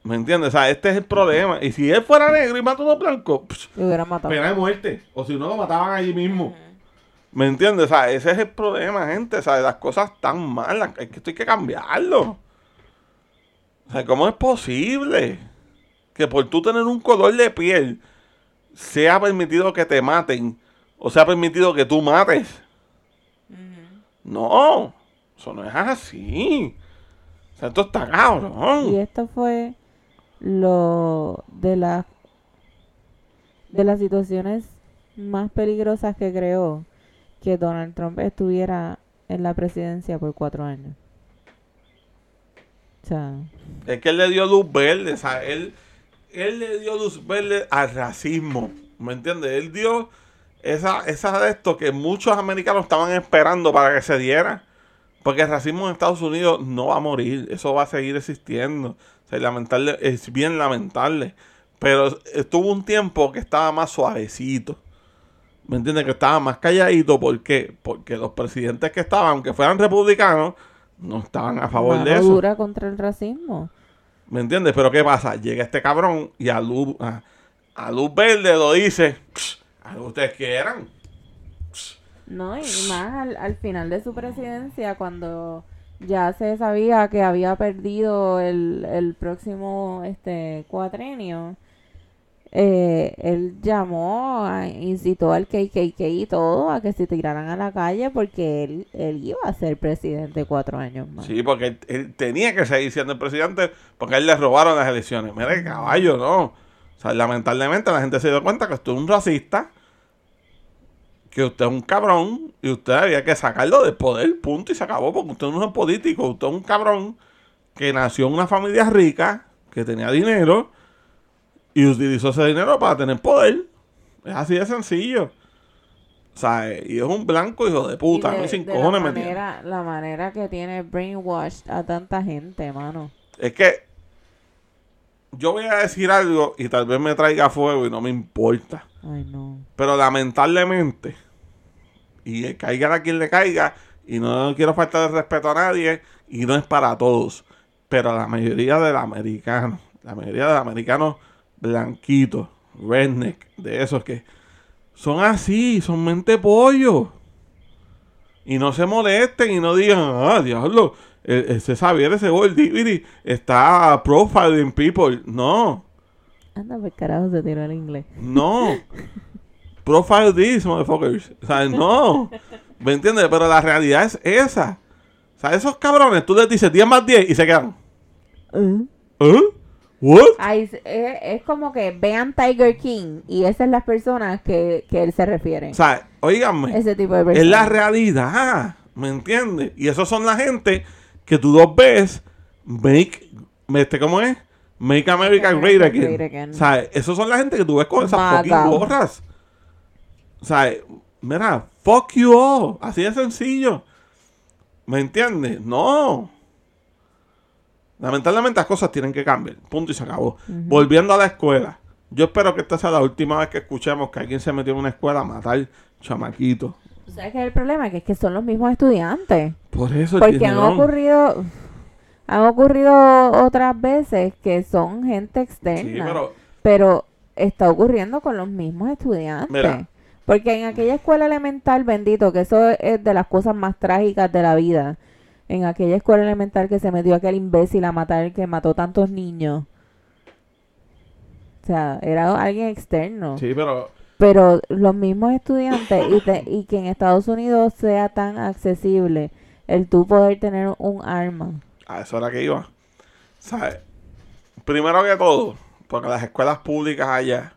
¿Me entiendes? O sea, este es el problema. Y si él fuera negro y mató dos blancos, psh, matado. pena de muerte. O si no, lo mataban allí mismo. ¿Me entiendes? O sea, ese es el problema, gente. O sea, las cosas están malas. Es que esto hay que cambiarlo. O sea, ¿cómo es posible que por tú tener un color de piel sea permitido que te maten o sea permitido que tú mates? No, eso no es así. O sea, esto está Y cabrón. esto fue lo de las de las situaciones más peligrosas que creó que Donald Trump estuviera en la presidencia por cuatro años. O sea, Es que él le dio luz verde, o sea, él, él le dio luz verde al racismo, ¿me entiendes? Él dio esa, esa de esto que muchos americanos estaban esperando para que se diera, porque el racismo en Estados Unidos no va a morir, eso va a seguir existiendo, o sea, lamentable, es bien lamentable, pero estuvo un tiempo que estaba más suavecito, ¿me entiendes? Que estaba más calladito, ¿por qué? Porque los presidentes que estaban, aunque fueran republicanos, no estaban a favor de eso. dura contra el racismo. ¿Me entiendes? Pero ¿qué pasa? Llega este cabrón y a luz, a, a luz verde lo dice. "Psh, A lo que ustedes quieran. No, y más al, al final de su presidencia, cuando ya se sabía que había perdido el, el próximo este cuatrenio, eh, él llamó, incitó al KKK y todo a que se tiraran a la calle porque él, él iba a ser presidente cuatro años más. Sí, porque él, él tenía que seguir siendo el presidente porque a él le robaron las elecciones. Mire, caballo, no. O sea, lamentablemente la gente se dio cuenta que usted es un racista, que usted es un cabrón y usted había que sacarlo del poder, punto, y se acabó porque usted no es un político, usted es un cabrón que nació en una familia rica, que tenía dinero y utilizó ese dinero para tener poder. Es así de sencillo. O sea, y es un blanco hijo de puta, de- sin de la cojones me tiene. manera, la manera que tiene brainwashed a tanta gente, mano. Es que yo voy a decir algo y tal vez me traiga fuego y no me importa. Ay, no. Pero lamentablemente, y caiga a quien le caiga, y no quiero faltar de respeto a nadie, y no es para todos, pero la mayoría del americano, la mayoría de americanos blanquitos, redneck, de esos que son así, son mente pollo. Y no se molesten y no digan, ah, diablo, e-, ese Xavier, ese Gold está profiling people. No. Anda, por carajo se tiró el inglés. No. Profile this, motherfuckers. O sea, no. ¿Me entiendes? Pero la realidad es esa. O sea, esos cabrones, tú les dices 10 más 10 y se quedan. ¿Eh? ¿Eh? ¿What? es, como que vean Tiger King y esas son las personas que, que él se refiere. O sea, oíganme. Ese tipo de personas. Es la realidad. ¿Me entiendes? Y esos son la gente que tú dos ves make, este, ¿cómo es? Make America Great Again. O sea, esos son la gente que tú ves con esas fucking gorras. O sea, mira, fuck you all. Así de sencillo. ¿Me entiendes? No. Lamentablemente las cosas tienen que cambiar. Punto y se acabó. Volviendo a la escuela. Yo espero que esta sea la última vez que escuchemos que alguien se metió en una escuela a matar chamaquitos. ¿Sabes qué es el problema? Que es que son los mismos estudiantes. Por eso Porque han ocurrido han ocurrido otras veces que son gente externa. pero... está ocurriendo con los mismos estudiantes. Porque en aquella escuela elemental, bendito, que eso es de las cosas más trágicas de la vida. En aquella escuela elemental que se metió aquel imbécil a matar, que mató tantos niños. O sea, era alguien externo. Sí, pero pero los mismos estudiantes y, y que en Estados Unidos sea tan accesible el tú poder tener un arma. A eso era que iba. ¿Sabes? Primero que todo, porque las escuelas públicas allá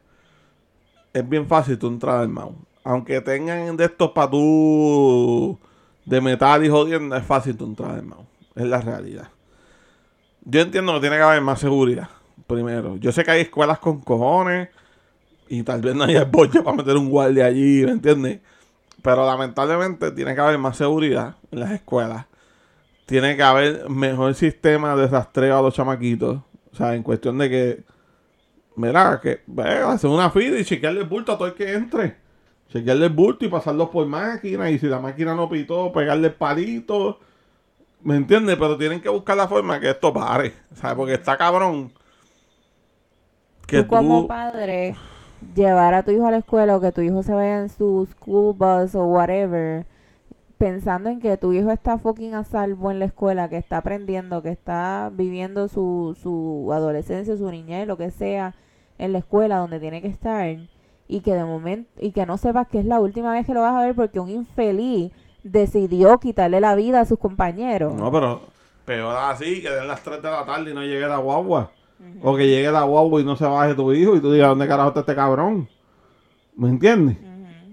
es bien fácil tú entrar al mouse. Aunque tengan de estos para tú de metal y jodiendo, es fácil tú entrar al mouse. Es la realidad. Yo entiendo que tiene que haber más seguridad. Primero, yo sé que hay escuelas con cojones y tal vez no haya bollo para meter un guardia allí, ¿me entiendes? Pero lamentablemente tiene que haber más seguridad en las escuelas. Tiene que haber mejor sistema de rastreo a los chamaquitos. O sea, en cuestión de que, mira, que venga, hacer una fila y chequearle el bulto a todo el que entre. Chequearle el bulto y pasarlo por máquina. Y si la máquina no pitó, pegarle el palito. ¿Me entiendes? Pero tienen que buscar la forma que esto pare. ¿Sabes? Porque está cabrón. Que tú como padre llevar a tu hijo a la escuela o que tu hijo se vaya en su school bus o whatever, pensando en que tu hijo está fucking a salvo en la escuela, que está aprendiendo, que está viviendo su, su adolescencia, su niñez, lo que sea, en la escuela donde tiene que estar, y que de momento, y que no sepas que es la última vez que lo vas a ver porque un infeliz decidió quitarle la vida a sus compañeros. No, pero peor así, que den las 3 de la tarde y no llegue la guagua. O que llegue la guagua y no se baje tu hijo y tú digas, ¿dónde carajo está este cabrón? ¿Me entiendes?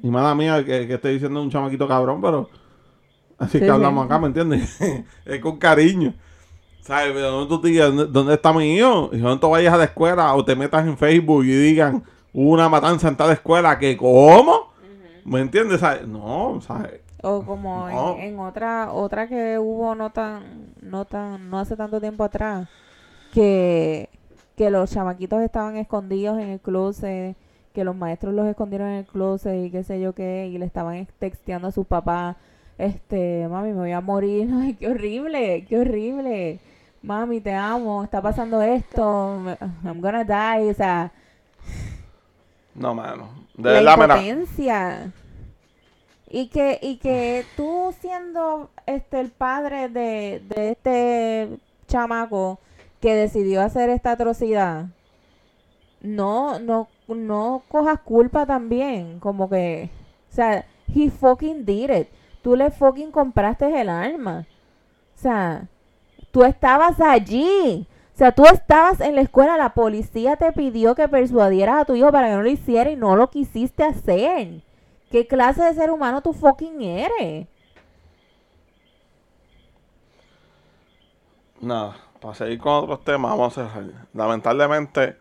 Y mala mía que, que esté diciendo un chamaquito cabrón, pero así que hablamos acá, ¿me entiendes? es con cariño. ¿Sabes? Pero tú digas, ¿dónde está mi hijo? Y cuando tú vayas a la escuela o te metas en Facebook y digan, una matanza en tal escuela, que ¿cómo? ¿Me entiendes? ¿Sabes? No, ¿sabes? O como En, en, otra otra que hubo no tan no tan no hace tanto tiempo atrás que que los chamaquitos estaban escondidos en el closet, que los maestros los escondieron en el closet y qué sé yo qué, y le estaban texteando a sus papás, este, mami, me voy a morir, ay, qué horrible, qué horrible, mami, te amo, está pasando esto, I'm gonna die, o sea... No, mano, de la impotencia. Y que, y que tú siendo este el padre de, de este chamaco, que decidió hacer esta atrocidad, no, no, no cojas culpa también, como que, o sea, he fucking did it. Tú le fucking compraste el arma. O sea, tú estabas allí. O sea, tú estabas en la escuela, la policía te pidió que persuadieras a tu hijo para que no lo hiciera y no lo quisiste hacer. ¿Qué clase de ser humano tú fucking eres? Nada para seguir con otros temas, vamos a cerrar. Lamentablemente,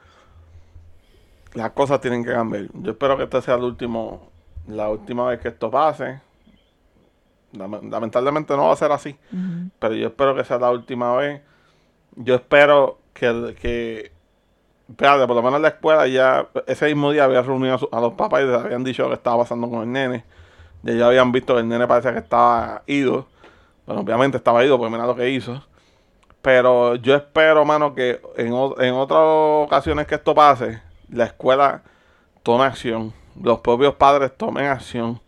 las cosas tienen que cambiar. Yo espero que este sea el último, la última vez que esto pase. Lamentablemente no va a ser así, pero yo espero que sea la última vez. Yo espero que, que espérate, por lo menos en la escuela ya, ese mismo día había reunido a, su- a los papás y les habían dicho lo que estaba pasando con el nene. Y ellos habían visto que el nene parecía que estaba ido. Bueno, obviamente estaba ido, porque mira lo que hizo. Pero yo espero, mano, que en, en otras ocasiones que esto pase, la escuela tome acción. Los propios padres tomen acción.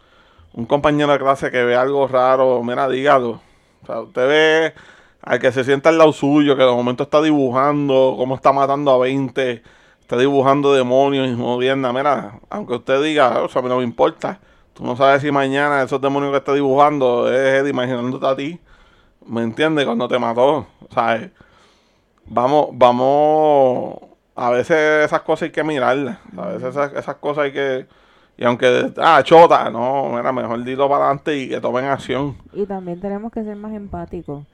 Un compañero de clase que ve algo raro, mira, dígalo. O sea, usted ve al que se sienta al lado suyo, que de momento está dibujando cómo está matando a 20, está dibujando demonios y jodienda. Mira, aunque usted diga, o sea, a mí no me importa. Tú no sabes si mañana esos demonios que está dibujando es Eddie imaginándote a ti. ¿Me entiendes? Cuando te mató. O sea, vamos, vamos. A veces esas cosas hay que mirarlas. A veces esas, esas cosas hay que. Y aunque. Ah, chota. No, mira, mejor dilo para adelante y que tomen acción. Y también tenemos que ser más empáticos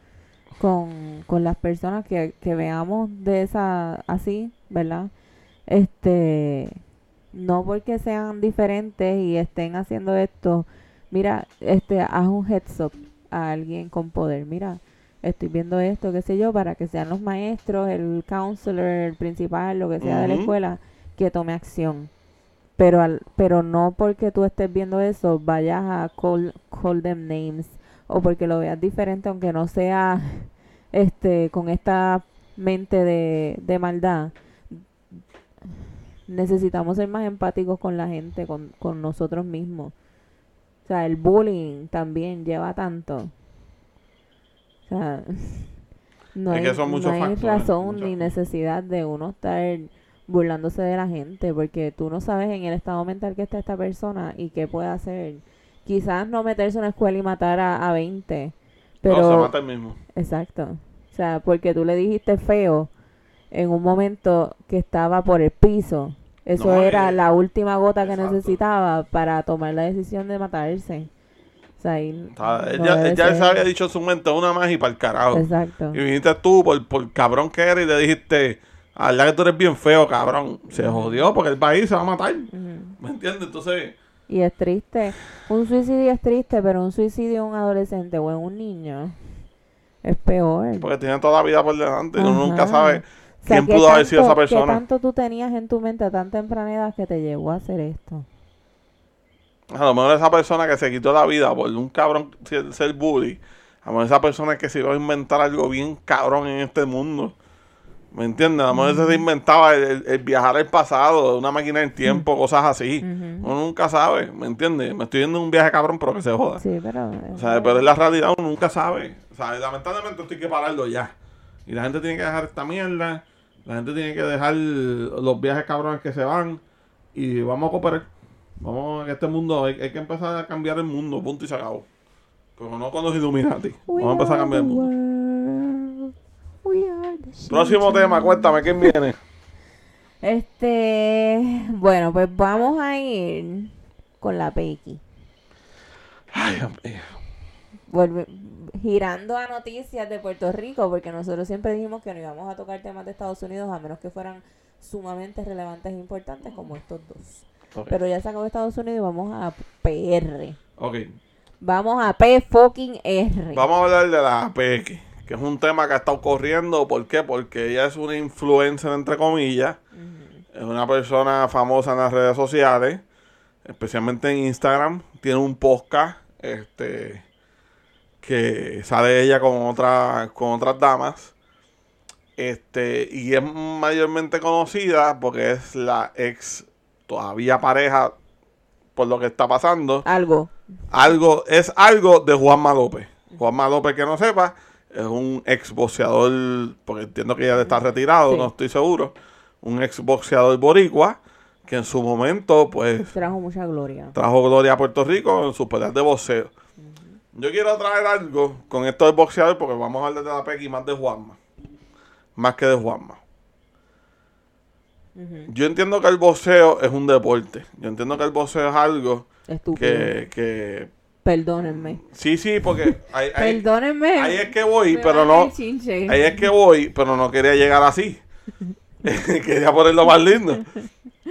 con, con las personas que, que veamos de esa así, ¿verdad? Este, no porque sean diferentes y estén haciendo esto, mira, este, haz un heads up a alguien con poder, mira, estoy viendo esto, qué sé yo, para que sean los maestros, el counselor, el principal, lo que sea de la escuela, que tome acción. Pero, al, pero no porque tú estés viendo eso, vayas a call, call them names o porque lo veas diferente, aunque no sea este con esta mente de, de maldad. Necesitamos ser más empáticos con la gente, con, con nosotros mismos. O sea, el bullying también lleva tanto. O sea, no Es hay, que son muchos no hay factores, razón ni necesidad de uno estar burlándose de la gente, porque tú no sabes en el estado mental que está esta persona y qué puede hacer. Quizás no meterse en una escuela y matar a, a 20, pero... No, se mata el mismo. Exacto. O sea, porque tú le dijiste feo en un momento que estaba por el piso. Eso No, era eh, la última gota que exacto. necesitaba para tomar la decisión de matarse. O sea, no ya ser- se había dicho en su mente una más y para el carajo. Exacto. Y viniste tú por, por cabrón que eres y le dijiste, la que tú eres bien feo, cabrón. Se jodió porque el país se va a matar. ¿Me entiendes? Entonces, Y es triste. Un suicidio es triste, pero un suicidio en un adolescente o en un niño es peor. porque tiene toda la vida por delante. y Uno Ajá. nunca sabe O sea, quién ¿qué pudo haber sido esa tanto- ¿Qué persona. tanto tú tenías en tu mente a tan temprana edad que te llevó a hacer esto? A lo mejor esa persona que se quitó la vida por un cabrón ser, ser bully. A lo mejor esa persona que se iba a inventar algo bien cabrón en este mundo. ¿Me entiendes? A lo mejor ese se inventaba el, el- el viajar al pasado, una máquina del tiempo, cosas así. Uno nunca sabe, ¿me entiendes? Me estoy yendo en un viaje cabrón, pero que se joda. Sí, pero... O sea, pero es la realidad, uno nunca sabe. O sea, lamentablemente esto hay que pararlo ya. Y la gente tiene que dejar esta mierda. La gente tiene que dejar los viajes cabrones que se van. Y vamos a cooperar. Vamos a este mundo, hay, hay que empezar a cambiar el mundo, punto y se acabó. Pero no con los Illuminati. Vamos a empezar a cambiar el mundo. Próximo tema, cuéntame, ¿quién viene? Este, bueno, pues vamos a ir con la Pequi. Ay, Dios mío. Girando a noticias de Puerto Rico, porque nosotros siempre dijimos que no íbamos a tocar temas de Estados Unidos a menos que fueran sumamente relevantes e importantes como estos dos. Pero ya se acabó Estados Unidos y vamos a PR. Ok. Vamos a P fucking R. Vamos a hablar de la Peque, que es un tema que ha estado corriendo. ¿Por qué? Porque ella es una influencer, entre comillas. Es una persona famosa en las redes sociales, especialmente en Instagram. Tiene un podcast este, que sale ella con, otra, con otras damas. Este, y es mayormente conocida porque es la ex, todavía pareja, por lo que está pasando. Algo. Algo, es algo de Juanma López. Juanma López, que no sepa, es un ex boxeador, porque entiendo que ya está retirado, Sí. no estoy seguro. Un ex boxeador boricua, que en su momento, pues, Trajo mucha gloria. trajo gloria a Puerto Rico en sus peleas de boxeo. Yo quiero traer algo con esto del boxeador, porque vamos a hablar de la Pequi más de Juanma. Más que de Juanma. Yo entiendo que el boxeo es un deporte. Yo entiendo que el boxeo es algo Estúpido. que, que Perdónenme. Sí, sí, porque ahí, ahí- Perdónenme. ahí es que voy, Me pero no. chinche. Ahí es que voy, pero no quería llegar así. quería ponerlo más lindo.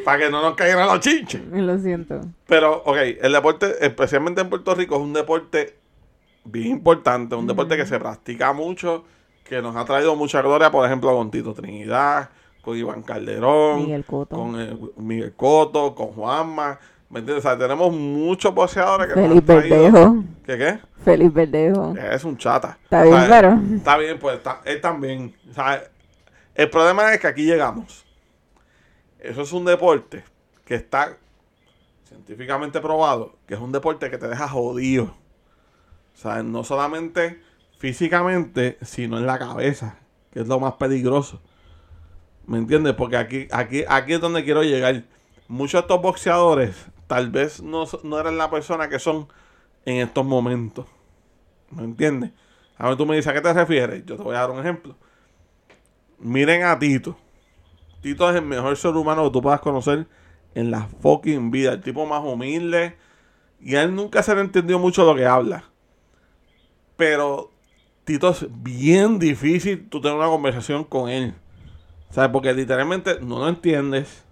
Para que no nos caigan los chinches. Lo siento. Pero, ok, el deporte, especialmente en Puerto Rico, es un deporte bien importante. Un deporte que se practica mucho, que nos ha traído mucha gloria, por ejemplo, con Tito Trinidad, con Iván Calderón, Miguel Cotto. con eh, Miguel Cotto, con Juanma. ¿Me entiendes? O sea, tenemos muchos boxeadores que nos Feliz han traído- Verdejo. ¿Qué qué? Feliz Verdejo. Es un chata. Está O bien, sea, pero. Está bien, pues está- él también. O sea, el problema es que aquí llegamos. Eso es un deporte que está científicamente probado, que es un deporte que te deja jodido. O sea, no solamente físicamente, sino en la cabeza, que es lo más peligroso. ¿Me entiendes? Porque aquí, aquí, aquí es donde quiero llegar. Muchos de estos boxeadores tal vez no, no eran la persona que son en estos momentos. ¿Me entiendes? Ahora tú me dices, ¿a qué te refieres? Yo te voy a dar un ejemplo. Miren a Tito. Tito es el mejor ser humano que tú puedas conocer en la fucking vida. El tipo más humilde. Y a él nunca se le entendió mucho lo que habla. Pero Tito es bien difícil tú tener una conversación con él. ¿Sabes? Porque literalmente no lo entiendes.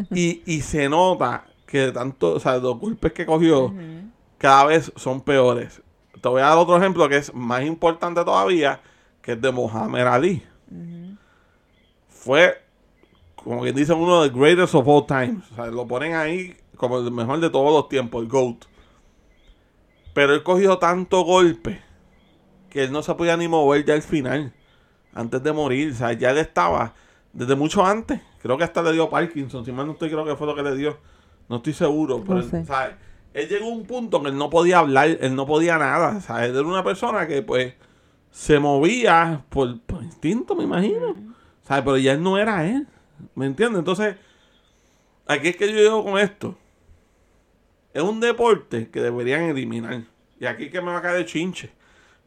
Y, y se nota que tanto, o sea, los golpes que cogió cada vez son peores. Te voy a dar otro ejemplo que es más importante todavía, que es de Mohamed Ali. Fue, como quien dice, uno de los greatest of all times. O sea, lo ponen ahí como el mejor de todos los tiempos, el GOAT. Pero él cogió tanto golpe que él no se podía ni mover ya al final, antes de morir. O sea, ya él estaba desde mucho antes. Creo que hasta le dio Parkinson. Si mal no estoy, creo que fue lo que le dio. No estoy seguro. Pero, No él, sé. llegó a un punto en que él no podía hablar, él no podía nada. Él era una persona que, pues, se movía por, por instinto, me imagino. ¿Sabes? Pero ya él no era él. ¿Me entiendes? Entonces, aquí es que yo llego con esto. Es un deporte que deberían eliminar. Y aquí es que me va a caer de chinche.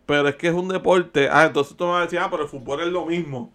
Pero es que es un deporte. Ah, entonces tú me vas a decir, ah, pero el fútbol es lo mismo.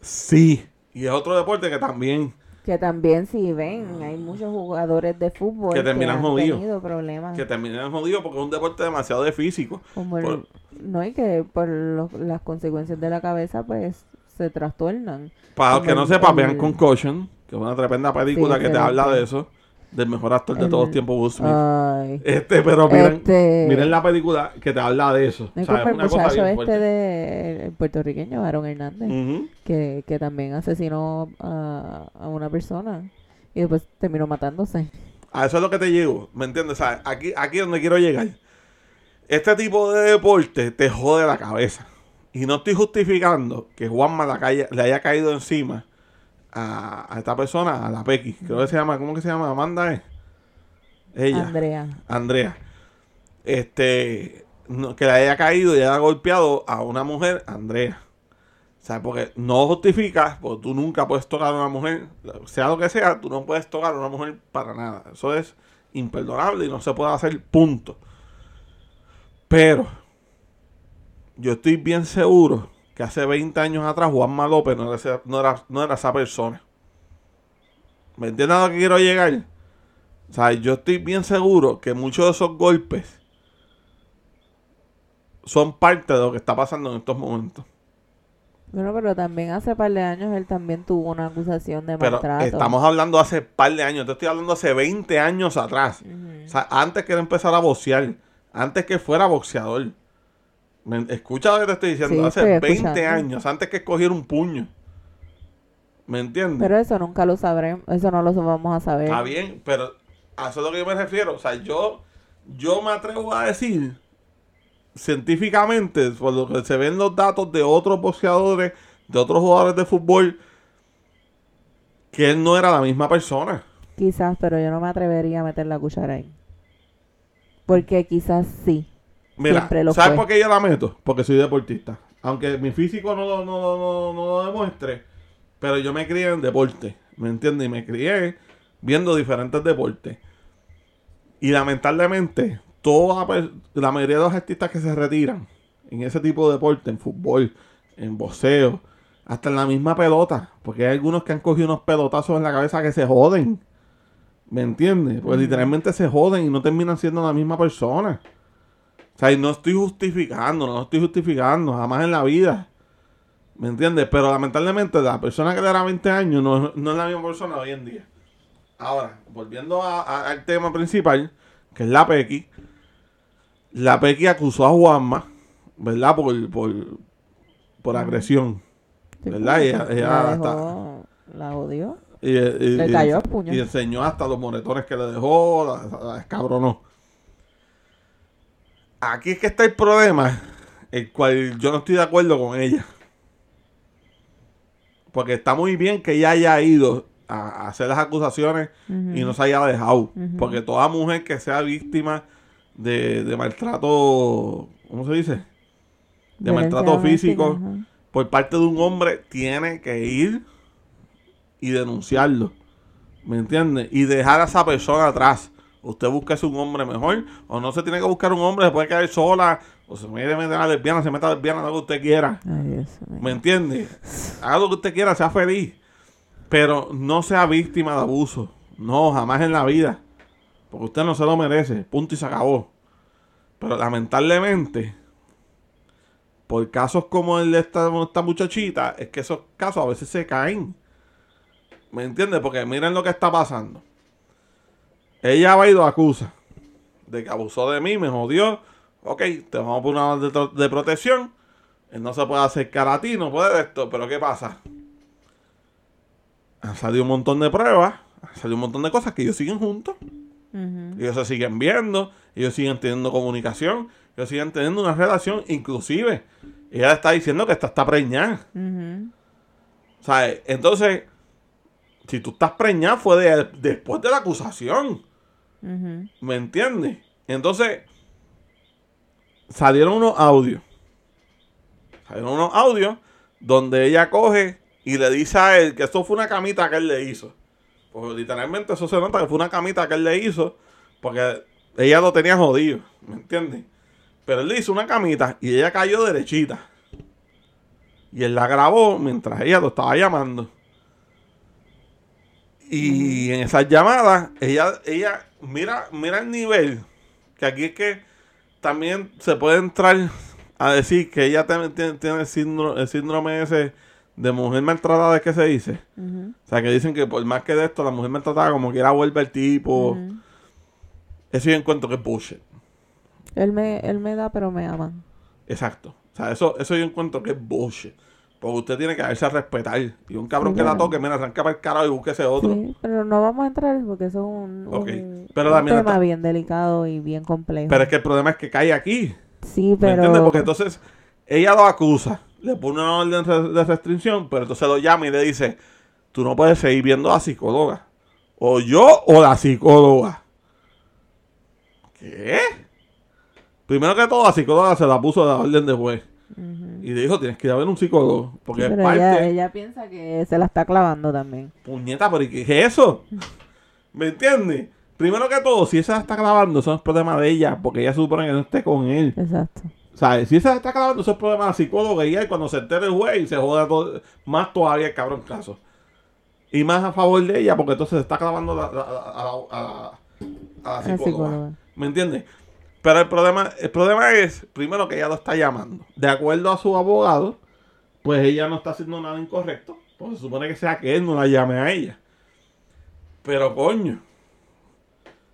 Sí. Y es otro deporte que también. Que también si ven, hay muchos jugadores de fútbol Que terminan jodidos. problemas. Que terminan jodidos porque es un deporte demasiado de físico. Como el- por- no, y que por lo- las consecuencias de la cabeza, pues se trastornan. Para los que no sepan, vean Concussion, que es una tremenda película Sí, que te habla de eso. Del mejor actor de todos los tiempos, Will Smith. Ay. Este, pero miren, Este- miren la película que te habla de eso. O sea, como es el una cosa bien este fuerte. de el puertorriqueño, Aaron Hernández, que, que también asesinó a, a una persona y después terminó matándose. A eso es lo que te llego, ¿me entiendes? O sea, aquí, aquí es donde quiero llegar. Este tipo de deporte te jode la cabeza. Y no estoy justificando que calle- le haya caído encima a, a esta persona, a la Pequi. Creo que se llama, ¿cómo que se llama? Amanda es. Ella. Andrea. Andrea, este, no- que le haya caído y haya golpeado a una mujer, Andrea. O sea, porque no justifica, porque tú nunca puedes tocar a una mujer, sea lo que sea, tú no puedes tocar a una mujer para nada. Eso es imperdonable y no se puede hacer, punto. Pero, yo estoy bien seguro que hace 20 años atrás Juanma López no era, ese- no era, no era esa persona. ¿Me entiendes a lo que quiero llegar? O sea, yo estoy bien seguro que muchos de esos golpes son parte de lo que está pasando en estos momentos. Bueno, pero también hace par de años él también tuvo una acusación de Pero maltrato. estamos hablando hace par de años. Te estoy hablando hace 20 años atrás. O sea, antes que él empezara a boxear. Antes que fuera boxeador. Escucha lo que te estoy diciendo. Sí, hace estoy 20 escuchando. años. Antes que escogiera un puño. ¿Me entiendes? Pero eso nunca lo sabremos, eso no lo vamos a saber. Está bien, pero a eso es lo que yo me refiero. O sea, yo, yo me atrevo a decir científicamente, por lo que se ven los datos de otros boxeadores, de otros jugadores de fútbol, que él no era la misma persona. Quizás, pero yo no me atrevería a meter la cuchara ahí. Porque quizás sí. Mira, ¿sabes fue. por qué yo la meto? Porque soy deportista. Aunque mi físico no, lo- no, no, no lo demuestre, pero yo me crié en deporte, ¿me entiendes? Y me crié viendo diferentes deportes. Y lamentablemente, toda la mayoría de los artistas que se retiran en ese tipo de deporte, en fútbol, en boxeo, hasta en la misma pelota, porque hay algunos que han cogido unos pelotazos en la cabeza que se joden. ¿Me entiendes? Pues literalmente se joden y no terminan siendo la misma persona. O sea, y no estoy justificando, no estoy justificando, jamás en la vida. ¿Me entiendes? Pero lamentablemente la persona que le era 20 años no, no es la misma persona hoy en día. Ahora, volviendo a- a- al tema principal, que es la Pequi. La Pequi acusó a Juanma, ¿verdad? Por, por, por agresión. Sí, ¿Verdad? porque Ella- ella la, hasta- la odió. Y, y- Le y- cayó a puño. y enseñó hasta los moretones que le dejó, la, la descabronó. Aquí es que está el problema, el cual yo no estoy de acuerdo con ella. Porque está muy bien que ella haya ido a, hacer las acusaciones y no se haya dejado. Porque toda mujer que sea víctima de, de maltrato, ¿cómo se dice? De Violencia maltrato físico por parte de un hombre tiene que ir y denunciarlo. ¿Me entiende? Y dejar a esa persona atrás. Usted busca un hombre mejor. O no se tiene que buscar un hombre, se puede quedar sola. O se mete a la lesbiana, se mete a la lesbiana, lo que usted quiera. Ay. ¿Me entiende? Haga lo que usted quiera, sea feliz. Pero no sea víctima de abuso. No, jamás en la vida. Porque usted no se lo merece. Punto y se acabó. Pero lamentablemente, por casos como el de esta, esta muchachita, es que esos casos a veces se caen. ¿Me entiende? Porque miren lo que está pasando. Ella va y lo acusa de que abusó de mí, me jodió. Ok, te vamos a poner una orden de, de protección. Él no se puede acercar a ti, no puede esto. Pero ¿qué pasa? Han salido un montón de pruebas, han salido un montón de cosas que ellos siguen juntos. Ellos se siguen viendo, ellos siguen teniendo comunicación, ellos siguen teniendo una relación. Inclusive, ella está diciendo que esta está preñada. Ujú. ¿Sabes? Entonces, si tú estás preñada fue de- después de la acusación. ¿Me entiendes? Entonces, salieron unos audios. Salieron unos audios donde ella coge y le dice a él que esto fue una camita que él le hizo. Pues literalmente eso se nota que fue una camita que él le hizo porque ella lo tenía jodido. ¿Me entiendes? Pero él le hizo una camita y ella cayó derechita. Y él la grabó mientras ella lo estaba llamando. Y en esas llamadas, ella, ella, mira, mira el nivel. Que aquí es que también se puede entrar a decir que ella tiene, tiene- el, síndrome, el síndrome ese de mujer maltratada, que se dice. O sea, que dicen que por más que de esto, la mujer maltratada como quiera vuelve el tipo. Ujú. Eso yo encuentro que es bullshit. Él me, él me da, pero me ama. Exacto. O sea, eso, eso yo encuentro que es bullshit. Porque usted tiene que darse a respetar. Y un cabrón que la toque, mira, arranca para el carajo y búsquese otro. Sí, pero no vamos a entrar porque eso es un, Ok. un- Pero un también tema está- bien delicado y bien complejo. Pero es que el problema es que cae aquí. sí, ¿Me pero... entiendes? Porque entonces ella lo acusa, le pone una orden de restricción, pero entonces lo llama y le dice, tú no puedes seguir viendo a la psicóloga. O yo o la psicóloga. ¿Qué? Primero que todo, la psicóloga se la puso de la orden de juez. Ujú. Y le dijo, tienes que ir a ver un psicólogo. Porque es parte... ella, ella piensa que se la está clavando también. Puñeta, pero ¿y ¿qué es eso? ¿Me entiendes? Primero que todo, si esa la está grabando, eso no es problema de ella, porque ella supone que no esté con él. Exacto. Sea, si esa está grabando, eso es problema de la psicóloga y él cuando se entere el juez y se joda todo- más todavía el cabrón caso. Y más a favor de ella, porque entonces se está la- la- a, la- a la- a la La psicóloga. ¿Me entiendes? Pero el problema, el problema es, primero que ella lo está llamando. De acuerdo a su abogado, pues ella no está haciendo nada incorrecto. Pues se supone que sea que él no la llame a ella. Pero coño,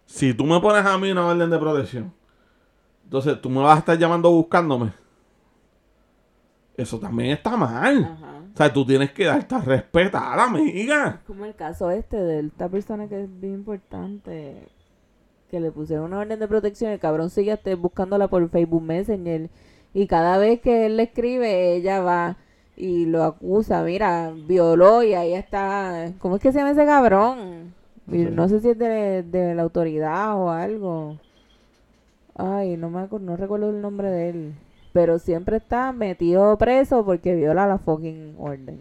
si tú me pones a mí una orden de protección, entonces tú me vas a estar llamando buscándome. Eso también está mal. Ajá. O sea, tú tienes que darte a respetar, amiga. Como el caso este de esta persona que es bien importante, que le pusieron una orden de protección, el cabrón sigue hasta buscándola por Facebook Messenger y cada vez que él le escribe, ella va y lo acusa, mira, violó y ahí está, ¿cómo es que se llama ese cabrón? No sé. No sé si es de, de la autoridad o algo. Ay, no me acuerdo, no recuerdo el nombre de él. Pero siempre está metido preso porque viola la fucking orden.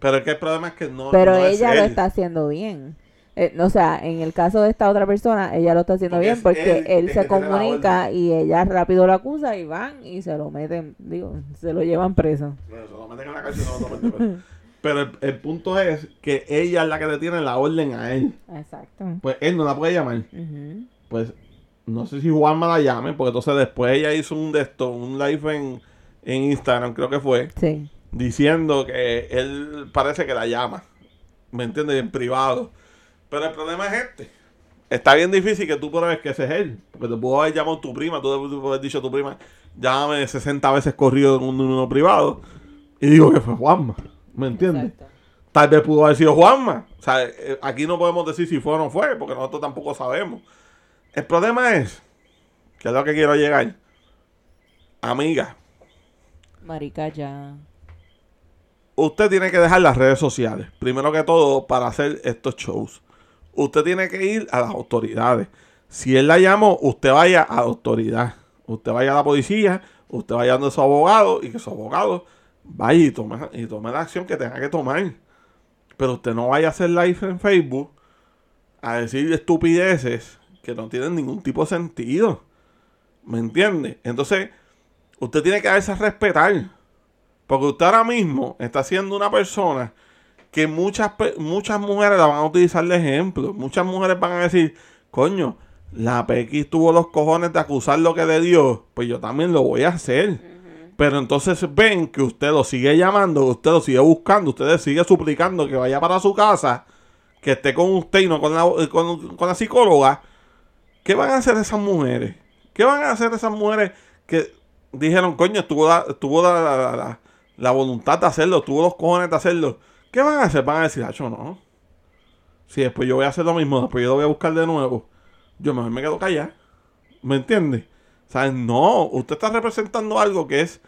Pero es que el problema es que no. Pero no es ella lo está haciendo bien. Eh, o sea, en el caso de esta otra persona, ella lo está haciendo Porque bien es porque él se comunica y ella rápido lo acusa y van y se lo meten, digo, se lo llevan preso. Bueno, se lo meten en la cárcel, no. Pero el, el punto es que ella es la que le tiene la orden a él. Exacto. Pues él no la puede llamar. Pues no sé si Juanma la llame, porque entonces después ella hizo un de esto, un live en, en Instagram, creo que fue, Sí. diciendo que él parece que la llama. ¿Me entiendes? En privado. Pero el problema es este. Está bien difícil que tú pruebes que ese es él. Porque te puedo haber llamado tu prima, tú te puedo haber dicho a tu prima, llámame 60 veces corrido en un número privado. Y digo que fue Juanma. ¿Me entiendes? Exacto. Tal vez pudo haber sido Juanma. O sea, eh, aquí no podemos decir si fue o no fue, porque nosotros tampoco sabemos. El problema es, que es lo que quiero llegar. Amiga, Marica, ya. usted tiene que dejar las redes sociales. Primero que todo, para hacer estos shows. Usted tiene que ir a las autoridades. Si él la llamó, usted vaya a la autoridad. Usted vaya a la policía, usted vaya a su abogado y que su abogado vaya y tome, y tome la acción que tenga que tomar. Pero usted no vaya a hacer live en Facebook a decir estupideces que no tienen ningún tipo de sentido. ¿Me entiende? Entonces, usted tiene que a respetar. Porque usted ahora mismo está siendo una persona que muchas, muchas mujeres la van a utilizar de ejemplo. Muchas mujeres van a decir, coño, la PX tuvo los cojones de acusar lo que le dio, pues yo también lo voy a hacer. Pero entonces ven que usted lo sigue llamando, que usted lo sigue buscando, usted le sigue suplicando que vaya para su casa, que esté con usted y no con la, eh, con, con la psicóloga. ¿Qué van a hacer esas mujeres? ¿Qué van a hacer esas mujeres que dijeron, coño, tuvo la, tuvo la, la- la- la voluntad de hacerlo, tuvo los cojones de hacerlo? ¿Qué van a hacer? Van a decir, hacho, no. Si después yo voy a hacer lo mismo, después yo lo voy a buscar de nuevo, yo mejor me quedo callado. ¿Me entiende? O sea, no, usted está representando algo que es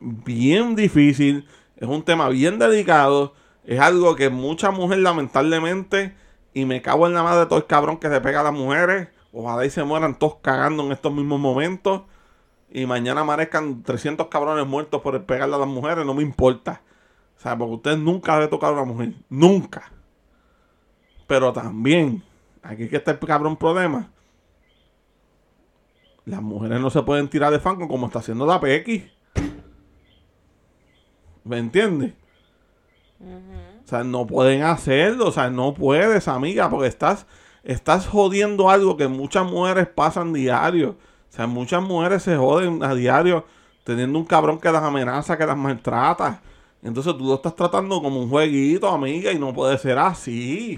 bien difícil, es un tema bien delicado, es algo que muchas mujeres lamentablemente, y me cago en la madre de todo el cabrón que se pega a las mujeres, ojalá y se mueran todos cagando en estos mismos momentos, y mañana amanezcan 300 cabrones muertos por pegarle a las mujeres, no me importa. O sea, porque usted nunca debe tocar a una mujer, nunca. Pero también, aquí es que está el cabrón problema. Las mujeres no se pueden tirar de fango como está haciendo la PX. ¿Me entiendes? O sea, no pueden hacerlo. O sea, no puedes, amiga, porque estás, estás jodiendo algo que muchas mujeres pasan diario. O sea, muchas mujeres se joden a diario teniendo un cabrón que las amenaza, que las maltrata. Entonces tú lo estás tratando como un jueguito, amiga, y no puede ser así.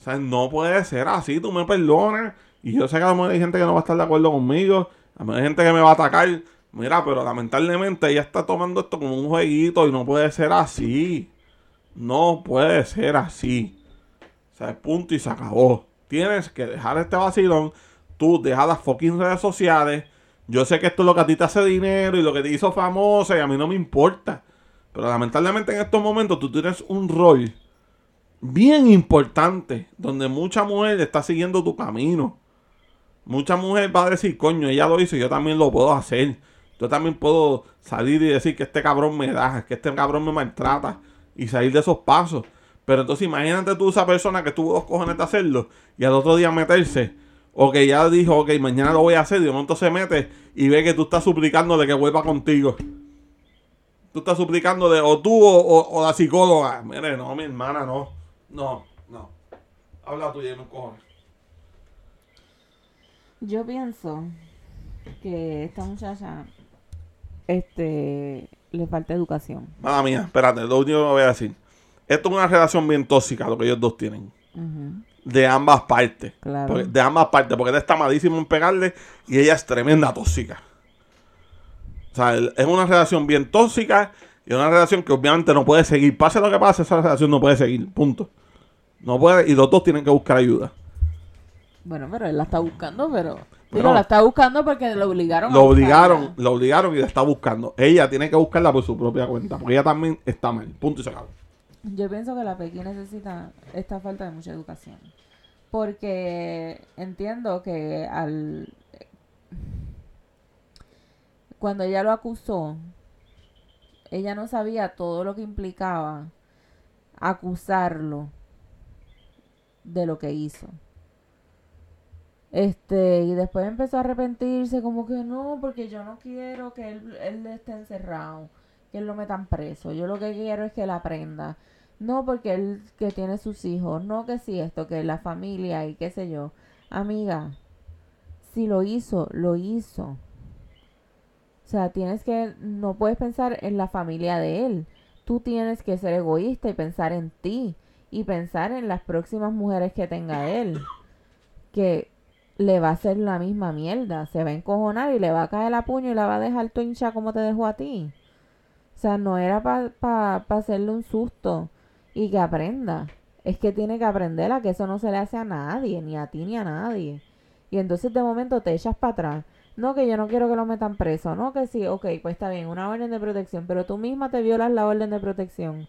O sea, no puede ser así, tú me perdonas. Y yo sé que a lo mejor hay gente que no va a estar de acuerdo conmigo. A lo mejor hay gente que me va a atacar. Mira, pero lamentablemente ella está tomando esto como un jueguito y no puede ser así. No puede ser así. O sea, punto y se acabó. Tienes que dejar este vacilón. Tú deja las fucking redes sociales. Yo sé que esto es lo que a ti te hace dinero y lo que te hizo famosa y a mí no me importa. Pero lamentablemente en estos momentos tú tienes un rol bien importante donde mucha mujer está siguiendo tu camino. Mucha mujer va a decir, coño, ella lo hizo, yo también lo puedo hacer. Yo también puedo salir y decir que este cabrón me da, que este cabrón me maltrata y salir de esos pasos. Pero entonces imagínate tú esa persona que tuvo dos cojones de hacerlo y al otro día meterse. O que ya dijo, ok, mañana lo voy a hacer y de momento se mete y ve que tú estás suplicándole que vuelva contigo. Tú estás suplicándole o tú o, o- o la psicóloga. Mire, no, mi hermana, no. No, no. Habla tú y me cojones. Yo pienso que esta muchacha este le falta educación. Mala mía, espérate, lo único que voy a decir. Esto es una relación bien tóxica, lo que ellos dos tienen. De ambas partes. Claro. Porque- de ambas partes, porque él está malísimo en pegarle y ella es tremenda tóxica. O sea, es una relación bien tóxica y una relación que obviamente no puede seguir. Pase lo que pase, esa relación no puede seguir. Punto. No puede, y los dos tienen que buscar ayuda. Bueno, pero él la está buscando, pero... Bueno. Digo, la está buscando porque lo obligaron a Lo buscarla. obligaron, lo obligaron y la está buscando. Ella tiene que buscarla por su propia cuenta, porque ella también está mal. Punto y se acabó. Yo pienso que la Pequi necesita esta falta de mucha educación. Porque entiendo que al... Cuando ella lo acusó, ella no sabía todo lo que implicaba acusarlo de lo que hizo. Este, y después empezó a arrepentirse, como que no, porque yo no quiero que él, él esté encerrado, que él lo metan preso. Yo lo que quiero es que él aprenda. No porque él que tiene sus hijos, no que si esto, que la familia y qué sé yo. Amiga, si lo hizo, lo hizo. O sea, tienes que, no puedes pensar en la familia de él. Tú tienes que ser egoísta y pensar en ti. Y pensar en las próximas mujeres que tenga él. Que le va a hacer la misma mierda. Se va a encojonar y le va a caer la puño y la va a dejar tu hincha como te dejó a ti. O sea, no era para hacerle un susto y que aprenda. Es que tiene que aprender a que eso no se le hace a nadie, ni a ti ni a nadie. Y entonces de momento te echas para atrás. No, que yo no quiero que lo metan preso. No, que sí, ok, pues está bien, una orden de protección. Pero tú misma te violas la orden de protección.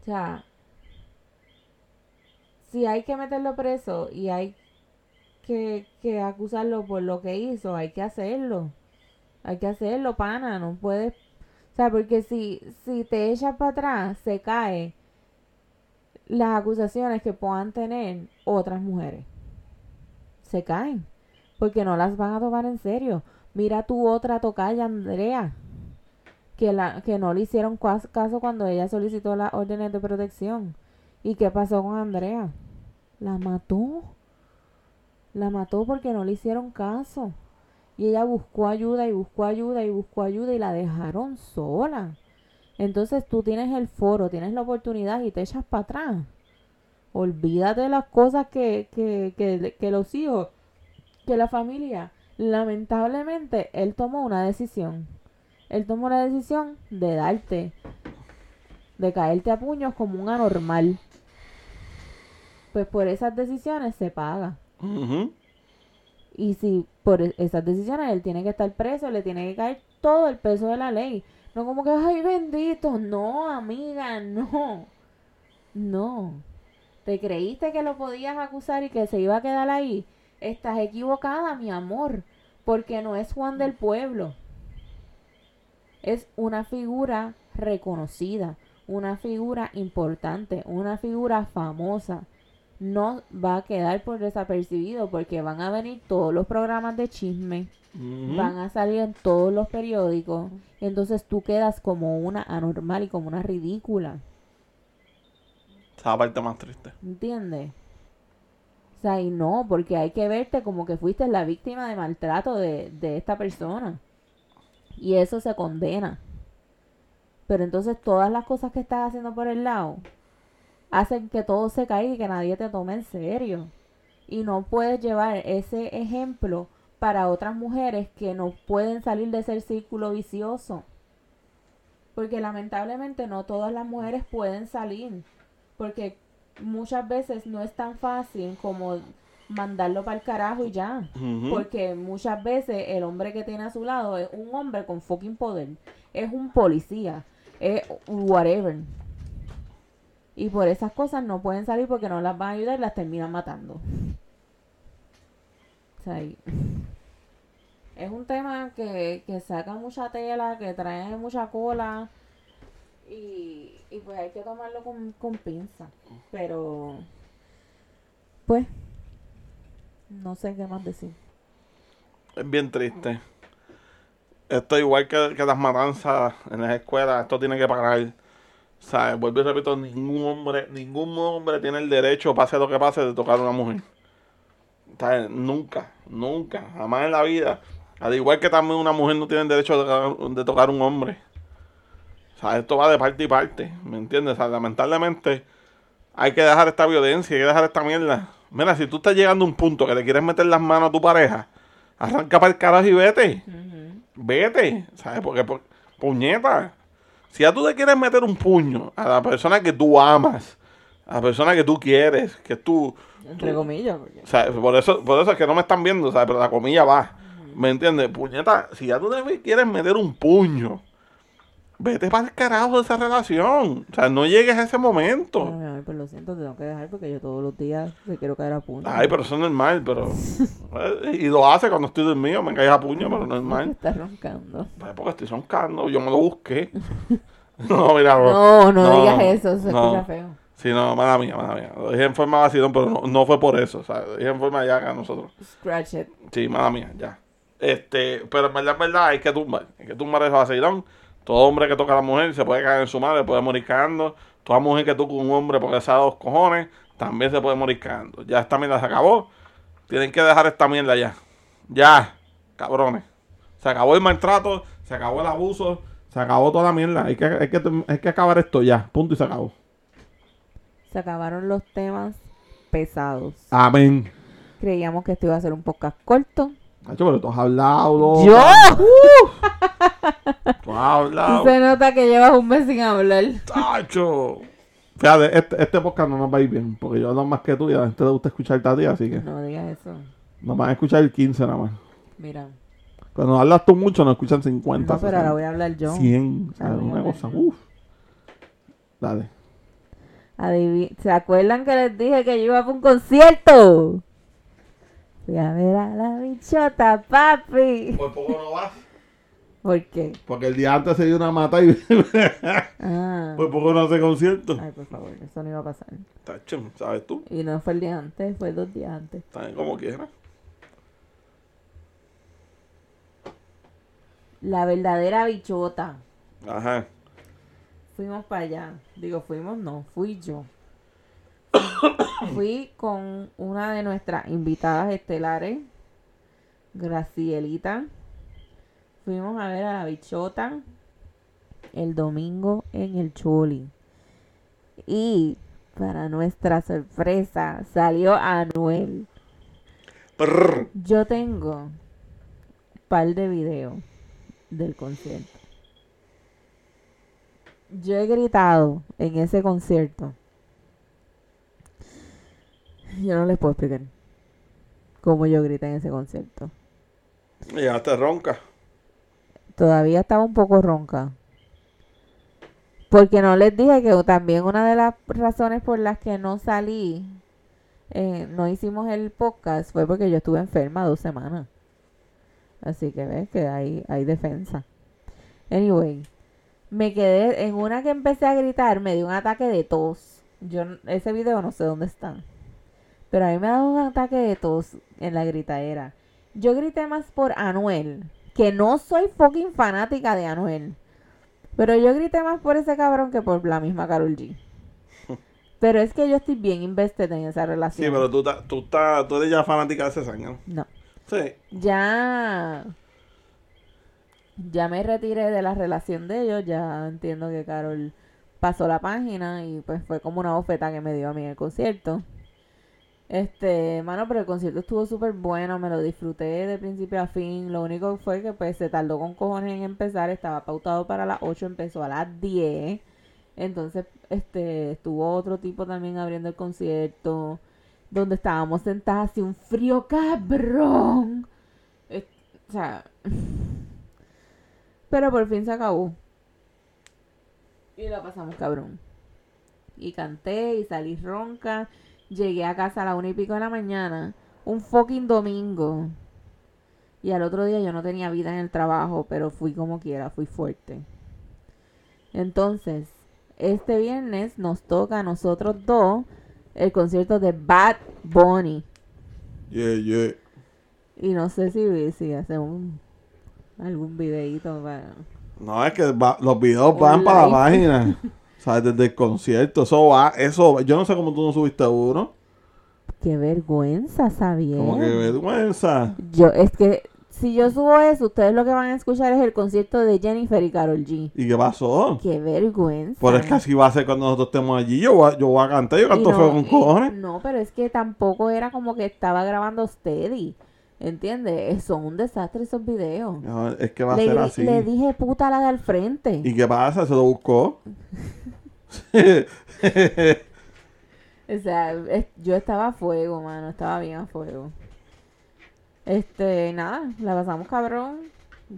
O sea, si hay que meterlo preso y hay que, que acusarlo por lo que hizo, hay que hacerlo. Hay que hacerlo, pana. No puedes. O sea, porque si, si te echas para atrás, se cae las acusaciones que puedan tener otras mujeres. Se caen. Porque no las van a tomar en serio. Mira tu otra tocaya, Andrea. Que, la, que no le hicieron caso cuando ella solicitó las órdenes de protección. ¿Y qué pasó con Andrea? La mató. La mató porque no le hicieron caso. Y ella buscó ayuda y buscó ayuda y buscó ayuda y la dejaron sola. Entonces tú tienes el foro, tienes la oportunidad y te echas para atrás. Olvídate de las cosas que, que, que, que los hijos, que la familia. Lamentablemente, él tomó una decisión. Él tomó la decisión de darte, de caerte a puños como un anormal. Pues por esas decisiones se paga. Y si por e-, esas decisiones él tiene que estar preso, le tiene que caer todo el peso de la ley. No como que, ay bendito, no, amiga, no. No. ¿Te creíste que lo podías acusar y que se iba a quedar ahí? Estás equivocada, mi amor, porque no es Juan del Pueblo. Es una figura reconocida, una figura importante, una figura famosa no va a quedar por desapercibido porque van a venir todos los programas de chisme, van a salir en todos los periódicos, entonces tú quedas como una anormal y como una ridícula. Esa parte más triste. ¿Entiendes? O sea, y no, porque hay que verte como que fuiste la víctima de maltrato de, de esta persona. Y eso se condena. Pero entonces todas las cosas que estás haciendo por el lado, hacen que todo se caiga y que nadie te tome en serio. Y no puedes llevar ese ejemplo para otras mujeres que no pueden salir de ese círculo vicioso. Porque lamentablemente no todas las mujeres pueden salir. Porque muchas veces no es tan fácil como mandarlo para el carajo y ya. Porque muchas veces el hombre que tiene a su lado es un hombre con fucking poder. Es un policía. Es whatever. Y por esas cosas no pueden salir porque no las van a ayudar y las terminan matando. O sea, es un tema que, que saca mucha tela, que trae mucha cola. Y, y pues hay que tomarlo con, con pinza. Pero, pues, no sé qué más decir. Es bien triste. Esto igual que, que las matanzas en las escuelas, esto tiene que parar ¿Sabes? Vuelvo y repito, ningún hombre, ningún hombre tiene el derecho, pase lo que pase, de tocar a una mujer. ¿Sabes? Nunca, nunca, jamás en la vida. Al igual que también una mujer no tiene el derecho de tocar, a un hombre. Sea, esto va de parte y parte, ¿me entiendes? O sea, lamentablemente hay que dejar esta violencia, hay que dejar esta mierda. Mira, si tú estás llegando a un punto que le quieres meter las manos a tu pareja, arranca para el carajo y vete. Vete, ¿sabes? Porque, por, puñeta. Si ya tú te quieres meter un puño a la persona que tú amas, a la persona que tú quieres, que tú... Entre comillas. O sea, por eso, por eso es que no me están viendo, ¿sabes? Pero la comilla va. ¿Me entiendes? Puñeta, si ya tú te quieres meter un puño vete para el carajo de esa relación. O sea, no llegues a ese momento. Ay, pues lo siento, te tengo que dejar porque yo todos los días te quiero caer a puño. Ay, pero eso es normal, pero. y lo hace cuando estoy dormido, me caes a puño, pero normal. Estás roncando. Pues porque estoy roncando, yo me lo busqué. no, mira, bro. No, no, digas eso, se escucha feo. Sí, no, mala mía, mala mía. Lo dije en forma vacilón, pero no, no fue por eso. O sea, lo dije en forma ya a nosotros. Scratch it. Sí, mala mía, ya. Este, pero en verdad, en verdad, hay que tumbar. Hay que tumbar ese vacilón. Todo hombre que toca a la mujer se puede caer en su madre, puede morir cagando. Toda mujer que toca a un hombre porque se dos cojones, también se puede morir cagando. Ya esta mierda se acabó. Tienen que dejar esta mierda ya. Ya, cabrones. Se acabó el maltrato, se acabó el abuso, se acabó toda la mierda. Hay que, hay que, hay que acabar esto ya. Punto y se acabó. Se acabaron los temas pesados. Amén. Creíamos que esto iba a ser un podcast corto. Nacho, pero tú has hablado. ¿Yo? Tú has hablado. Se nota que llevas un mes sin hablar. ¡Tacho! Fíjate, este, este podcast no nos va a ir bien, porque yo hablo más que tú y a la gente le gusta escucharte a ti, así que No digas eso. nos van a escuchar 15 nada más. Mira. Cuando hablas tú mucho, nos escuchan 50, No, pero ahora 60, voy a hablar yo. 100, o sea, a una cosa, uff. Dale. ¿Se acuerdan que les dije que yo iba para un concierto? Fui a ver a la bichota, papi. Por poco no vas. ¿Por qué? Porque el día antes se dio una mata y Ah. por poco no hace concierto. Ay, por favor, eso no iba a pasar. Tacho, ¿sabes tú? Y no fue el día antes, fue dos días antes. También como quieras. La verdadera bichota. Ajá. Fuimos para allá. Digo, fuimos, no, fui yo. Fui con una de nuestras invitadas estelares, Gracielita. Fuimos a ver a la bichota el domingo en el Choli. Y para nuestra sorpresa salió Anuel. Yo tengo un par de videos del concierto. Yo he gritado en ese concierto. Yo no les puedo explicar cómo yo grité en ese concierto. Y ya te ronca. Todavía estaba un poco ronca. Porque no les dije que también una de las razones por las que no salí, eh, no hicimos el podcast, fue porque yo estuve enferma dos semanas. Así que ves que hay, hay defensa. Anyway, me quedé en una que empecé a gritar, me dio un ataque de tos. Yo ese video no sé dónde está. Pero a mí me ha dado un ataque de tos en la gritadera. Yo grité más por Anuel, que no soy fucking fanática de Anuel. Pero yo grité más por ese cabrón que por la misma Carol G. Pero es que yo estoy bien invested en esa Sí, relación. pero tú, ta- tú, estás- tú eres ya fanática de ese año. No. Sí. Ya. Ya me retiré de la relación de ellos. Ya entiendo que Carol pasó la página y pues fue como una bofeta que me dio a mí en el concierto. Este, mano, pero el concierto estuvo súper bueno, me lo disfruté de principio a fin. Lo único fue que pues se tardó con cojones en empezar, estaba pautado para las 8, empezó a las 10. Entonces, este, estuvo otro tipo también abriendo el concierto, donde estábamos sentadas así un frío cabrón. O sea, pero por fin se acabó. Y la pasamos cabrón. Y canté y salí ronca. Llegué a casa a la una y pico de la mañana. Un fucking domingo. Y al otro día yo no tenía vida en el trabajo, pero fui como quiera, fui fuerte. Entonces, este viernes nos toca a nosotros dos el concierto de Bad Bunny. Yeah, yeah. Y no sé si, si hacemos un- algún videito para... No, es que va- los videos van para la live. ¿Sabes? Desde el concierto. Eso va, eso. Yo no sé cómo tú no subiste uno. Qué vergüenza, sabía. Como que vergüenza. Yo, es que si yo subo eso, ustedes lo que van a escuchar es el concierto de Jennifer y Carol G. ¿Y qué pasó? Qué vergüenza. Pero es que así va a ser cuando nosotros estemos allí. Yo voy a, yo voy a cantar. Yo canto no, feo con y- cojones. No, pero es que tampoco era como que estaba grabando Steady. ¿Entiendes? Son un desastre esos videos. No, es que va a Le, ser así. le dije puta la de al frente. ¿Y qué pasa? Se lo buscó. O sea, es- yo estaba a fuego, mano. Estaba bien a fuego. Este, nada, la pasamos cabrón.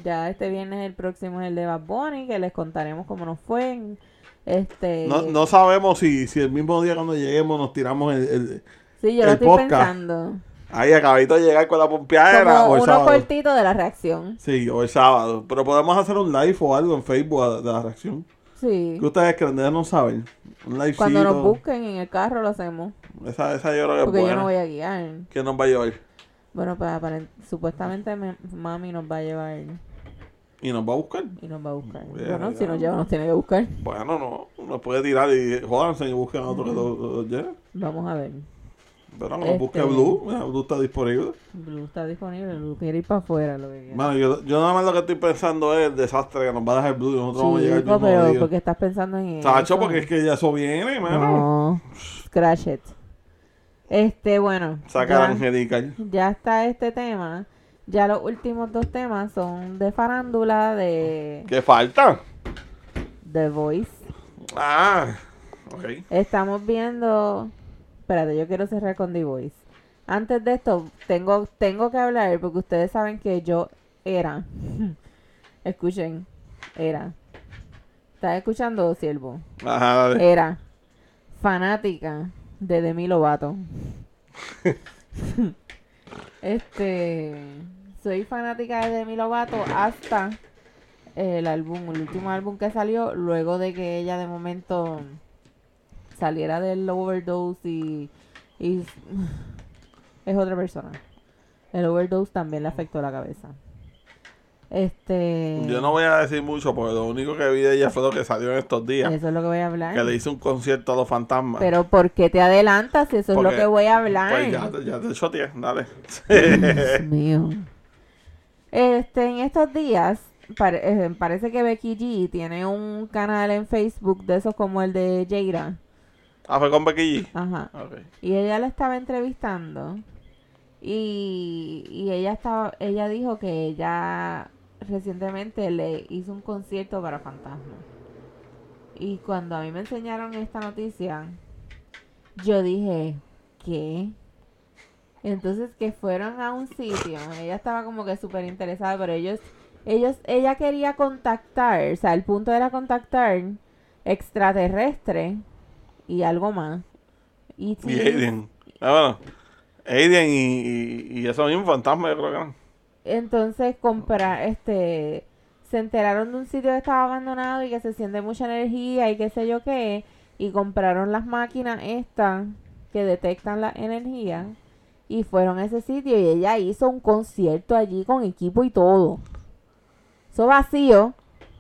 Ya este viernes el próximo es el de Bad Bunny, que les contaremos cómo nos fue. Este, no, no sabemos si, si el mismo día cuando lleguemos nos tiramos el, el- sí, yo lo el estoy podcast. pensando. Ahí acabito de llegar con la pompeadera Como o el uno sábado. cortito de la reacción. Sí, o el sábado. Pero podemos hacer un live o algo en Facebook de la reacción. Sí. ¿Qué ustedes creen? no saben. Un livecito. Cuando nos busquen en el carro lo hacemos. Esa, esa yo creo que es Porque yo buena. no voy a guiar. ¿Quién nos va a llevar? Bueno, pues supuestamente me- mami nos va a llevar ¿Y nos va a buscar? y nos va a buscar. Bien, bueno, si nos lleva nos tiene que buscar. Bueno, no. Nos puede tirar y jódanse y busquen a otro que lo lleve. Vamos a ver. Pero no, Este- busque Blue. Mira, Blue está disponible. Blue está disponible, Blue quiere ir para afuera lo que. Bueno, yo, yo nada más lo que estoy pensando es el desastre que nos va a dejar Blue y nosotros vamos a llegar mismo pero día. porque estás pensando en eso. Tacho, porque es que ya eso viene, mano. No, scratch it. Este, bueno. Saca a ya- Angelical. ya está este tema. Ya los últimos dos temas son de farándula, de ¿Qué falta? The Voice. Ah, ok. Estamos viendo. Espérate, yo quiero cerrar con The Voice. Antes de esto, tengo, tengo que hablar porque ustedes saben que yo era. Escuchen, era. ¿Estás escuchando, siervo? Ajá, dale. Era fanática de Demi Lovato. este. Soy fanática de Demi Lovato hasta el álbum, el último álbum que salió, luego de que ella de momento saliera del overdose y, y es otra persona. El overdose también le afectó la cabeza. Este. Yo no voy a decir mucho porque lo único que vi de ella fue lo que salió en estos días. Eso es lo que voy a hablar. Que le hizo un concierto a los fantasmas. Pero ¿por qué te adelantas? Eso es lo que voy a hablar. Pues ya, te- ya te choteé, dale. Dios mío. Este, en estos días, pare- eh, parece que Becky G tiene un canal en Facebook de esos como el de Jaira. Ah, fue con Becky G. Ajá. Ok. Y ella la estaba entrevistando. Y, y ella estaba, ella dijo que ella recientemente le hizo un concierto para fantasmas. Y cuando a mí me enseñaron esta noticia, yo dije, ¿qué? Entonces que fueron a un sitio, ella estaba como que súper interesada, pero ellos, ellos, ella quería contactar, o sea, el punto era contactar extraterrestre y algo más. Y, Y Aiden. Ah, bueno. Aiden y, y, y eso mismo, fantasma, yo creo que eran. entonces comprar, este, se enteraron de un sitio que estaba abandonado y que se siente mucha energía y qué sé yo qué, y compraron las máquinas estas que detectan la energía y fueron a ese sitio y ella hizo un concierto allí con equipo y todo. Eso vacío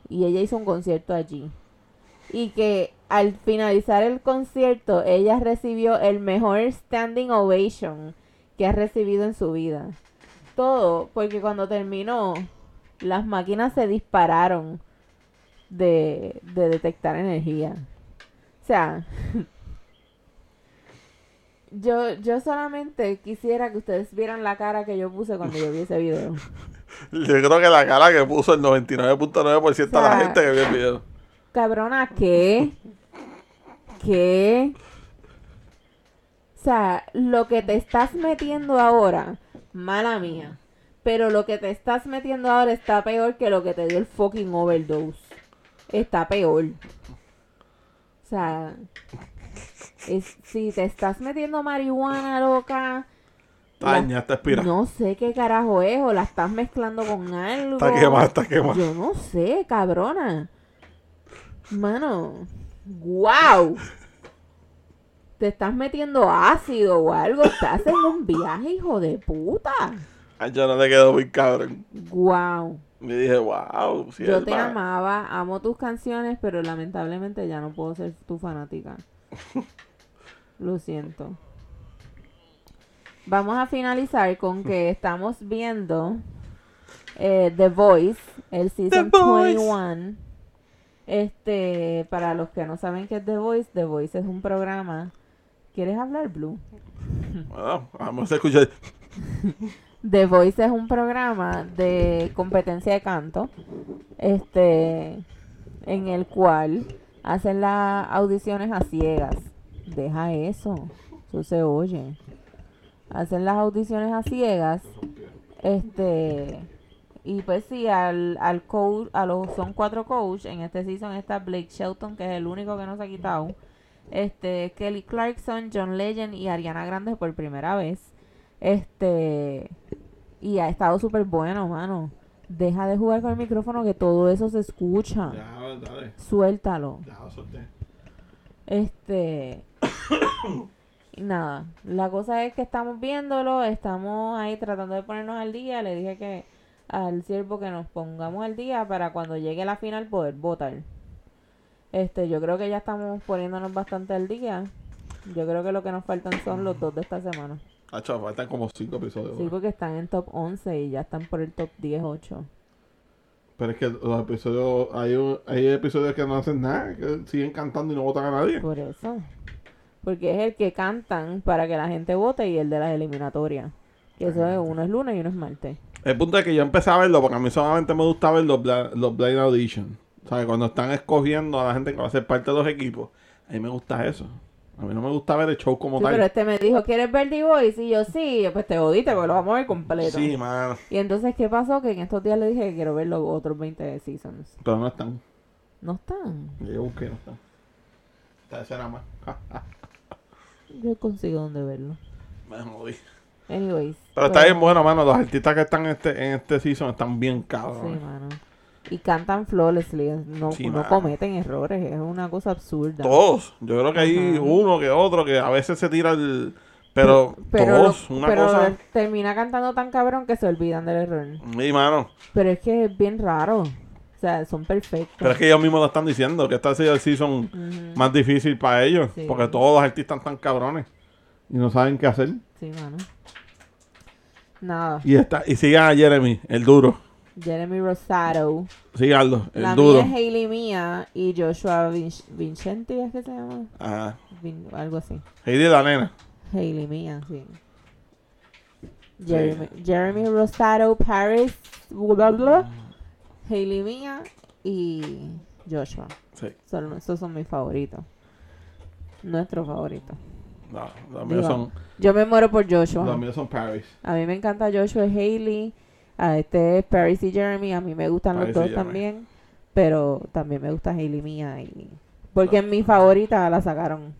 y ella hizo un concierto allí. Y que al finalizar el concierto ella recibió el mejor standing ovation que ha recibido en su vida. Todo porque cuando terminó las máquinas se dispararon de, de detectar energía. O sea, yo, yo solamente quisiera que ustedes vieran la cara que yo puse cuando yo vi ese video. Yo creo que la cara que puso el 99.9% de O sea, la gente que vio el video. Cabrona, ¿qué? ¿Qué? O sea, lo que te estás metiendo ahora, mala mía. Pero lo que te estás metiendo ahora está peor que lo que te dio el fucking overdose. Está peor. O sea, es- si te estás metiendo marihuana loca, Taña, está no sé qué carajo es, o la estás mezclando con algo. Está quemada, está quemada. Yo no sé, cabrona. Mano, wow. Te estás metiendo ácido o algo. Estás en un viaje, hijo de puta. Ay, yo no le quedó muy cabrón. Wow. Me dije, wow. Si Yo te amaba, amo tus canciones, pero lamentablemente ya no puedo ser tu fanática. Lo siento. Vamos a finalizar con que estamos viendo eh, The Voice, el Season Voice. 21. Este, para los que no saben qué es The Voice, The Voice es un programa. ¿Quieres hablar, Blue? Bueno, vamos a escuchar. The Voice es un programa de competencia de canto, este, en el cual hacen las audiciones a ciegas. Deja eso, eso se oye. Hacen las audiciones a ciegas, este, y pues sí, al, al coach, a los, son cuatro coaches, en este season está Blake Shelton, que es el único que no se ha quitado, este, Kelly Clarkson, John Legend y Ariana Grande por primera vez. Este. Y ha estado súper bueno, mano. Deja de jugar con el micrófono que todo eso se escucha. Ya, dale. Suéltalo. Ya. Este. nada. La cosa es que estamos viéndolo. Estamos ahí tratando de ponernos al día. Le dije que al siervo que nos pongamos al día para cuando llegue la final poder votar. Este, yo creo que ya estamos poniéndonos bastante al día. Yo creo que lo que nos faltan son los dos de esta semana. Hacho, faltan como cinco episodios. Sí, porque están en top 11 y ya están por el top 10, 8. Pero es que los episodios, hay, un- hay episodios que no hacen nada, que siguen cantando y no votan a nadie. Por eso. Porque es el que cantan para que la gente vote y el de las eliminatorias. Que eso es, uno es lunes y uno es martes. El punto es que yo empecé a verlo porque a mí solamente me gusta ver los, bla- los Blind Audition. ¿Sabes? Cuando están escogiendo a la gente que va a ser parte de los equipos. A mí me gusta eso. A mí no me gusta ver el show como Sí, tal. pero este me dijo, ¿quieres ver The Voice? Y yo, sí, Yo, pues te jodiste porque lo vamos a ver completo. Sí, mano. Y entonces, ¿qué pasó? Que en estos días le dije que quiero ver los otros 20 seasons. Pero no están. No están. Yo busqué, no están. Esta vez era más. Yo consigo dónde verlo. me jodí. Anyways. Pero está pues, bien bueno, mano. Los artistas que están en este, en este season están bien Sí, cabros. mano. Y cantan flawlessly. No, Sí, cometen errores. Es una cosa absurda. Todos. Yo creo que hay Ajá. uno que otro que a veces se tira el. Pero, Pero, todos, una pero cosa. termina cantando tan cabrón que se olvidan del error. Sí, mano. Pero es que es bien raro. O sea, son perfectos. Pero es que ellos mismos lo están diciendo, que este ha sido el season más difícil para ellos. Sí. Porque todos los artistas están cabrones. Y no saben qué hacer. Sí, mano. Nada. Y está, y sigan a Jeremy, el duro. Jeremy Rosado. Síganlo, el La duro. mía es Hailey Mía y Joshua Vincenti, ¿es que se llama? Ajá. Vin- algo así. Heidi la nena. Hailey Mía, sí. Jeremy, Jeremy Rosado, Paris, bla, bla, Hailey Mía y Joshua. Sí. Son, esos son mis favoritos. Nuestros favoritos. No, son, Yo me muero por Joshua. los míos son Paris. A mí me encanta Joshua y Hailey. A este es Paris y Jeremy. A mí me gustan Paris los dos también. Pero también me gusta Hailey Mía. Y... Porque en mi favorita la sacaron.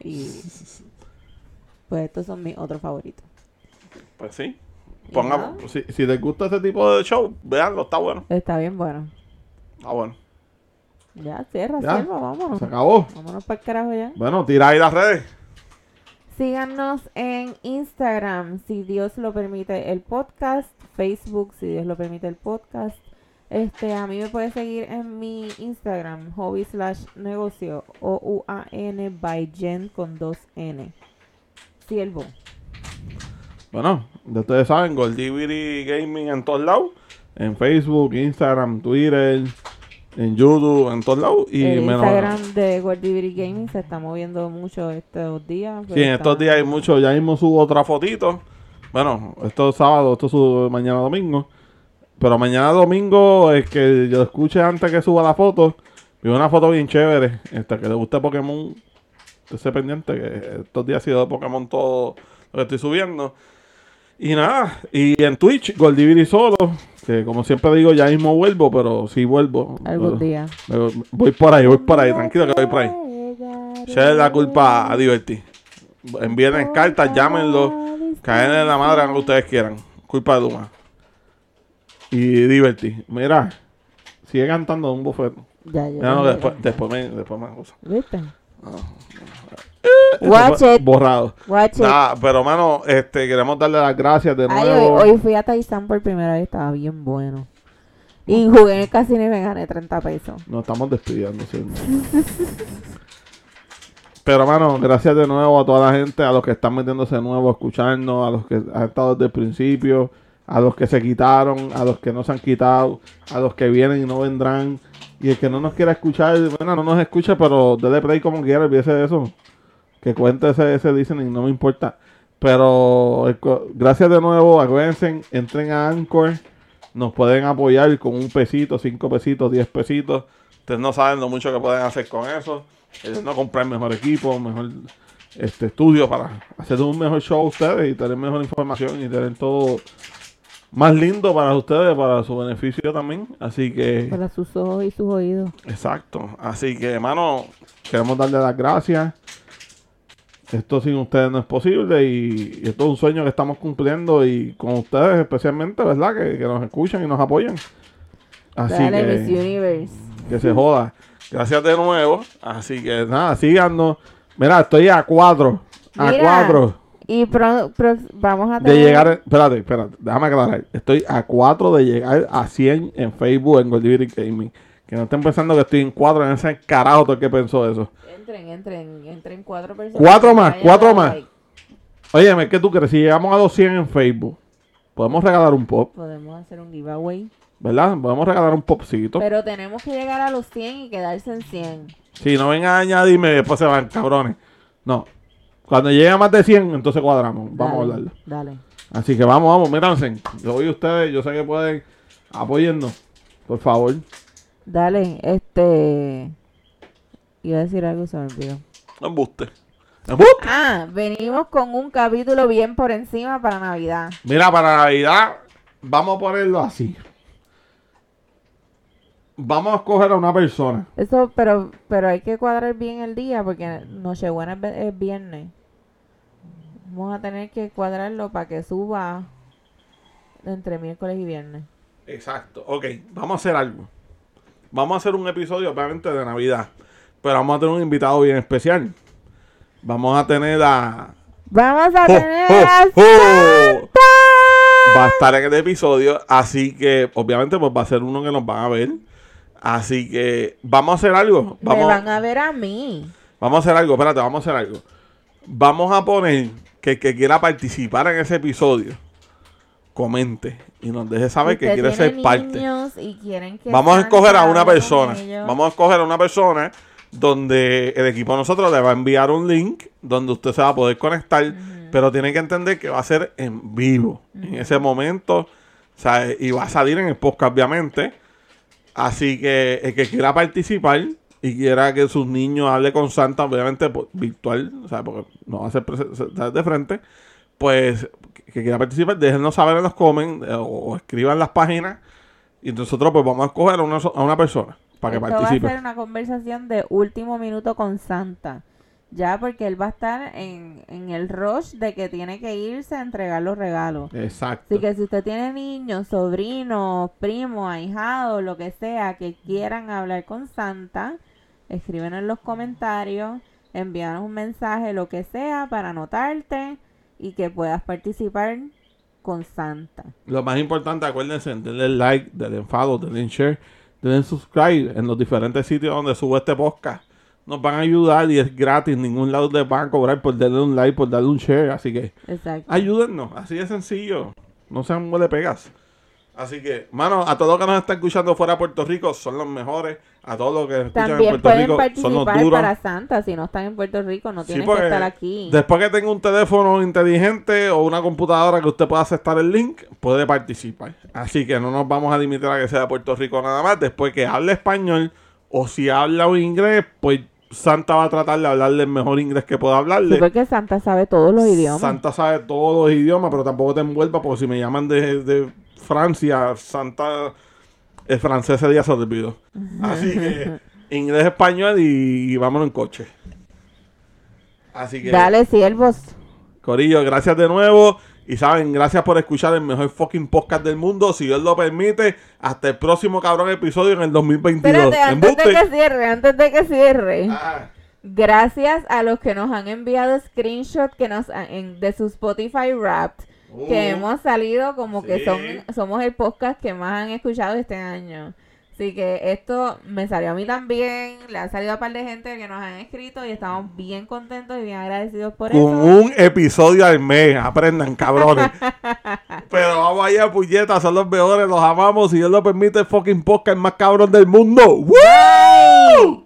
Y pues estos son mis otros favoritos. Pues sí. Ponga, si, si les gusta ese tipo de show, véanlo, está bueno. Está bien bueno. Está bueno. Ya, cierra, cierra, vámonos. Se acabó. Vámonos para el carajo ya. Bueno, tira ahí las redes. Síganos en Instagram, si Dios lo permite, el podcast. Facebook, si Dios lo permite, el podcast. Este, a mí me puede seguir en mi Instagram, hobby slash negocio, O-U-A-N by Jen con dos N. Siervo. Bueno, ya ustedes saben, Goldivity Gaming en todos lados. En Facebook, Instagram, Twitter, en YouTube, en todos lados. Y el menos- Instagram de Gordiviry Gaming se está moviendo mucho estos días. Sí, en estos días hay mucho. Ya mismo subo otra fotito. Bueno, esto es sábado, esto subo mañana domingo. Pero mañana domingo es que yo escuche antes que suba la foto. Vi una foto bien chévere. Esta que le gusta Pokémon. Esté pendiente que estos días ha sido de Pokémon todo lo que estoy subiendo. Y nada, y en Twitch, Goldiviri solo. Que como siempre digo, ya mismo vuelvo, pero sí vuelvo. Algún día. voy por ahí, voy por ahí, tranquilo que voy por ahí. Se la culpa a divertir. Envíen cartas, llámenlo, caen en la madre, que ustedes quieran. Culpa de Duma. Y divertir. Mira, sigue cantando un bufete. Ya, ya. No, después, después me, después me acusa. Watch fue it. Borrado. Watch it. Pero mano, este, queremos darle las gracias de Ay, nuevo. hoy, hoy fui a Taizán por primera vez, estaba bien bueno. Y jugué en el casino y me gané 30 pesos. Nos estamos despidiendo, sí. Pero, mano, gracias de nuevo a toda la gente, a los que están metiéndose de nuevo a escucharnos, a los que han estado desde el principio, a los que se quitaron, a los que no se han quitado, a los que vienen y no vendrán. Y el que no nos quiera escuchar, bueno, no nos escuche, pero dele play como quiera, olvídese de eso. Que cuente ese, ese listening, no me importa. Pero el co- gracias de nuevo, acuérdense, entren a Anchor, nos pueden apoyar con un pesito, cinco pesitos, diez pesitos. Ustedes no saben lo mucho que pueden hacer con eso. Ellos no comprar mejor equipo, mejor este estudio para hacer un mejor show a ustedes y tener mejor información y tener todo más lindo para ustedes, para su beneficio también. Así que, Para sus ojos y sus oídos. exacto. Así que, hermano, queremos darle las gracias. Esto sin ustedes no es posible y, y esto es un sueño que estamos cumpliendo y con ustedes especialmente, ¿verdad? Que, que nos escuchan y nos apoyan. Así Dale, que Miss Universe. que se joda. Gracias de nuevo. Así que nada, síganos. Mira, estoy a cuatro. A Mira, cuatro Y pro- pro- vamos a tener... de llegar. Espérate, espérate. Déjame aclarar. Estoy a cuatro de llegar a 100 en Facebook en Goldivity Gaming. Que no estén pensando que estoy en cuatro. En ese carajo todo el que pensó eso. Entren, entren, entren cuatro personas. Cuatro más, cuatro a más. like. Óyeme, ¿qué tú crees? Si llegamos a los 100 en Facebook, podemos regalar un pop, Podemos hacer un giveaway. ¿verdad? Podemos regalar un popcito. Pero tenemos que llegar a los 100 y quedarse en 100. Si no vengan a añadirme, después se van, cabrones. No. Cuando llegue a más de 100, entonces cuadramos. Vamos a Dale, hablarlo. Dale. Así que vamos, vamos, métanse. Yo voy a ustedes, yo sé que pueden apoyarnos. Por favor. Dale, este. Iba a decir algo, se me olvidó. Embuste. Embuste. Ah, venimos con un capítulo bien por encima para Navidad. Mira, para Navidad, vamos a ponerlo así. Vamos a escoger a una persona. Eso, pero, pero hay que cuadrar bien el día porque Nochebuena es, viernes. Vamos a tener que cuadrarlo para que suba entre miércoles y viernes. Exacto. Ok, vamos a hacer algo. Vamos a hacer un episodio, obviamente, de Navidad. Pero vamos a tener un invitado bien especial. Vamos a tener a. Vamos a ¡Oh, tener oh, a! Santa. Va a estar en el episodio. Así que, obviamente, pues va a ser uno que nos van a ver. Así que, vamos a hacer algo. Me van a ver a mí. vamos a hacer algo. Espérate, vamos a hacer algo. Vamos a poner que el que quiera participar en ese episodio comente y nos deje saber que quiere ser parte. niños y quieren que Vamos a escoger a una persona. Vamos a escoger a una persona donde el equipo de nosotros le va a enviar un link donde usted se va a poder conectar, pero tiene que entender que va a ser en vivo en ese momento, sea, y va a salir en el podcast obviamente. Así que el que quiera participar y quiera que sus niños hable con Santa, obviamente pues, virtual, sea, porque no va a ser de frente, pues que quiera participar, déjenos saber en los comments eh, o, o escriban las páginas y nosotros pues vamos a escoger a una, a una persona para que Esto va a participe. ser una conversación de último minuto con Santa. Ya, porque él va a estar en, en el rush de que tiene que irse a entregar los regalos. Exacto. Así que si usted tiene niños, sobrinos, primos, ahijados, lo que sea, que quieran hablar con Santa, escriben en los comentarios, envíanos un mensaje, lo que sea, para anotarte y que puedas participar con Santa. Lo más importante, acuérdense, denle like, denle follow, denle share, denle subscribe en los diferentes sitios donde subo este podcast. Nos van a ayudar y es gratis, ningún lado les van a cobrar por darle un like, por darle un share, así que Exacto. ayúdennos, así de sencillo. No sean huele pegas. Así que, mano, a todos los que nos están escuchando fuera de Puerto Rico son los mejores. A todos los que escuchan en También Puerto pueden Rico son los participar duros. para Santa si no están en Puerto Rico, no Sí, tienen que estar aquí. Después que tenga un teléfono inteligente o una computadora que usted pueda aceptar el link, puede participar. Así que no nos vamos a limitar a que sea de Puerto Rico nada más. Después que hable español o si habla un inglés, pues Santa va a tratar de hablarle el mejor inglés que pueda hablarle. Sí, porque Santa sabe todos los idiomas. Santa sabe todos los idiomas, pero tampoco te envuelva porque si me llaman de, de Francia, Santa, el francés ese día se olvidó. Así que inglés, español y, y vámonos en coche. Así que... Dale, siervos. Corillo, gracias de nuevo. Y saben, gracias por escuchar el mejor fucking podcast del mundo. Si Dios lo permite, hasta el próximo cabrón episodio en el 2022. Espérate, antes de que cierre, antes de que cierre. Ah, Gracias a los que nos han enviado screenshot que nos han- en- de su Spotify Wrapped. Uh, que hemos salido como que son somos el podcast que más han escuchado este año. Así que esto me salió a mí también, le ha salido a un par de gente que nos han escrito y estamos bien contentos y bien agradecidos por Con eso. un episodio al mes. Aprendan, cabrones. Pero vamos allá, puñetas. Son los mejores. Los amamos. Si Dios lo permite, el fucking podcast más cabrón del mundo. ¡Woo!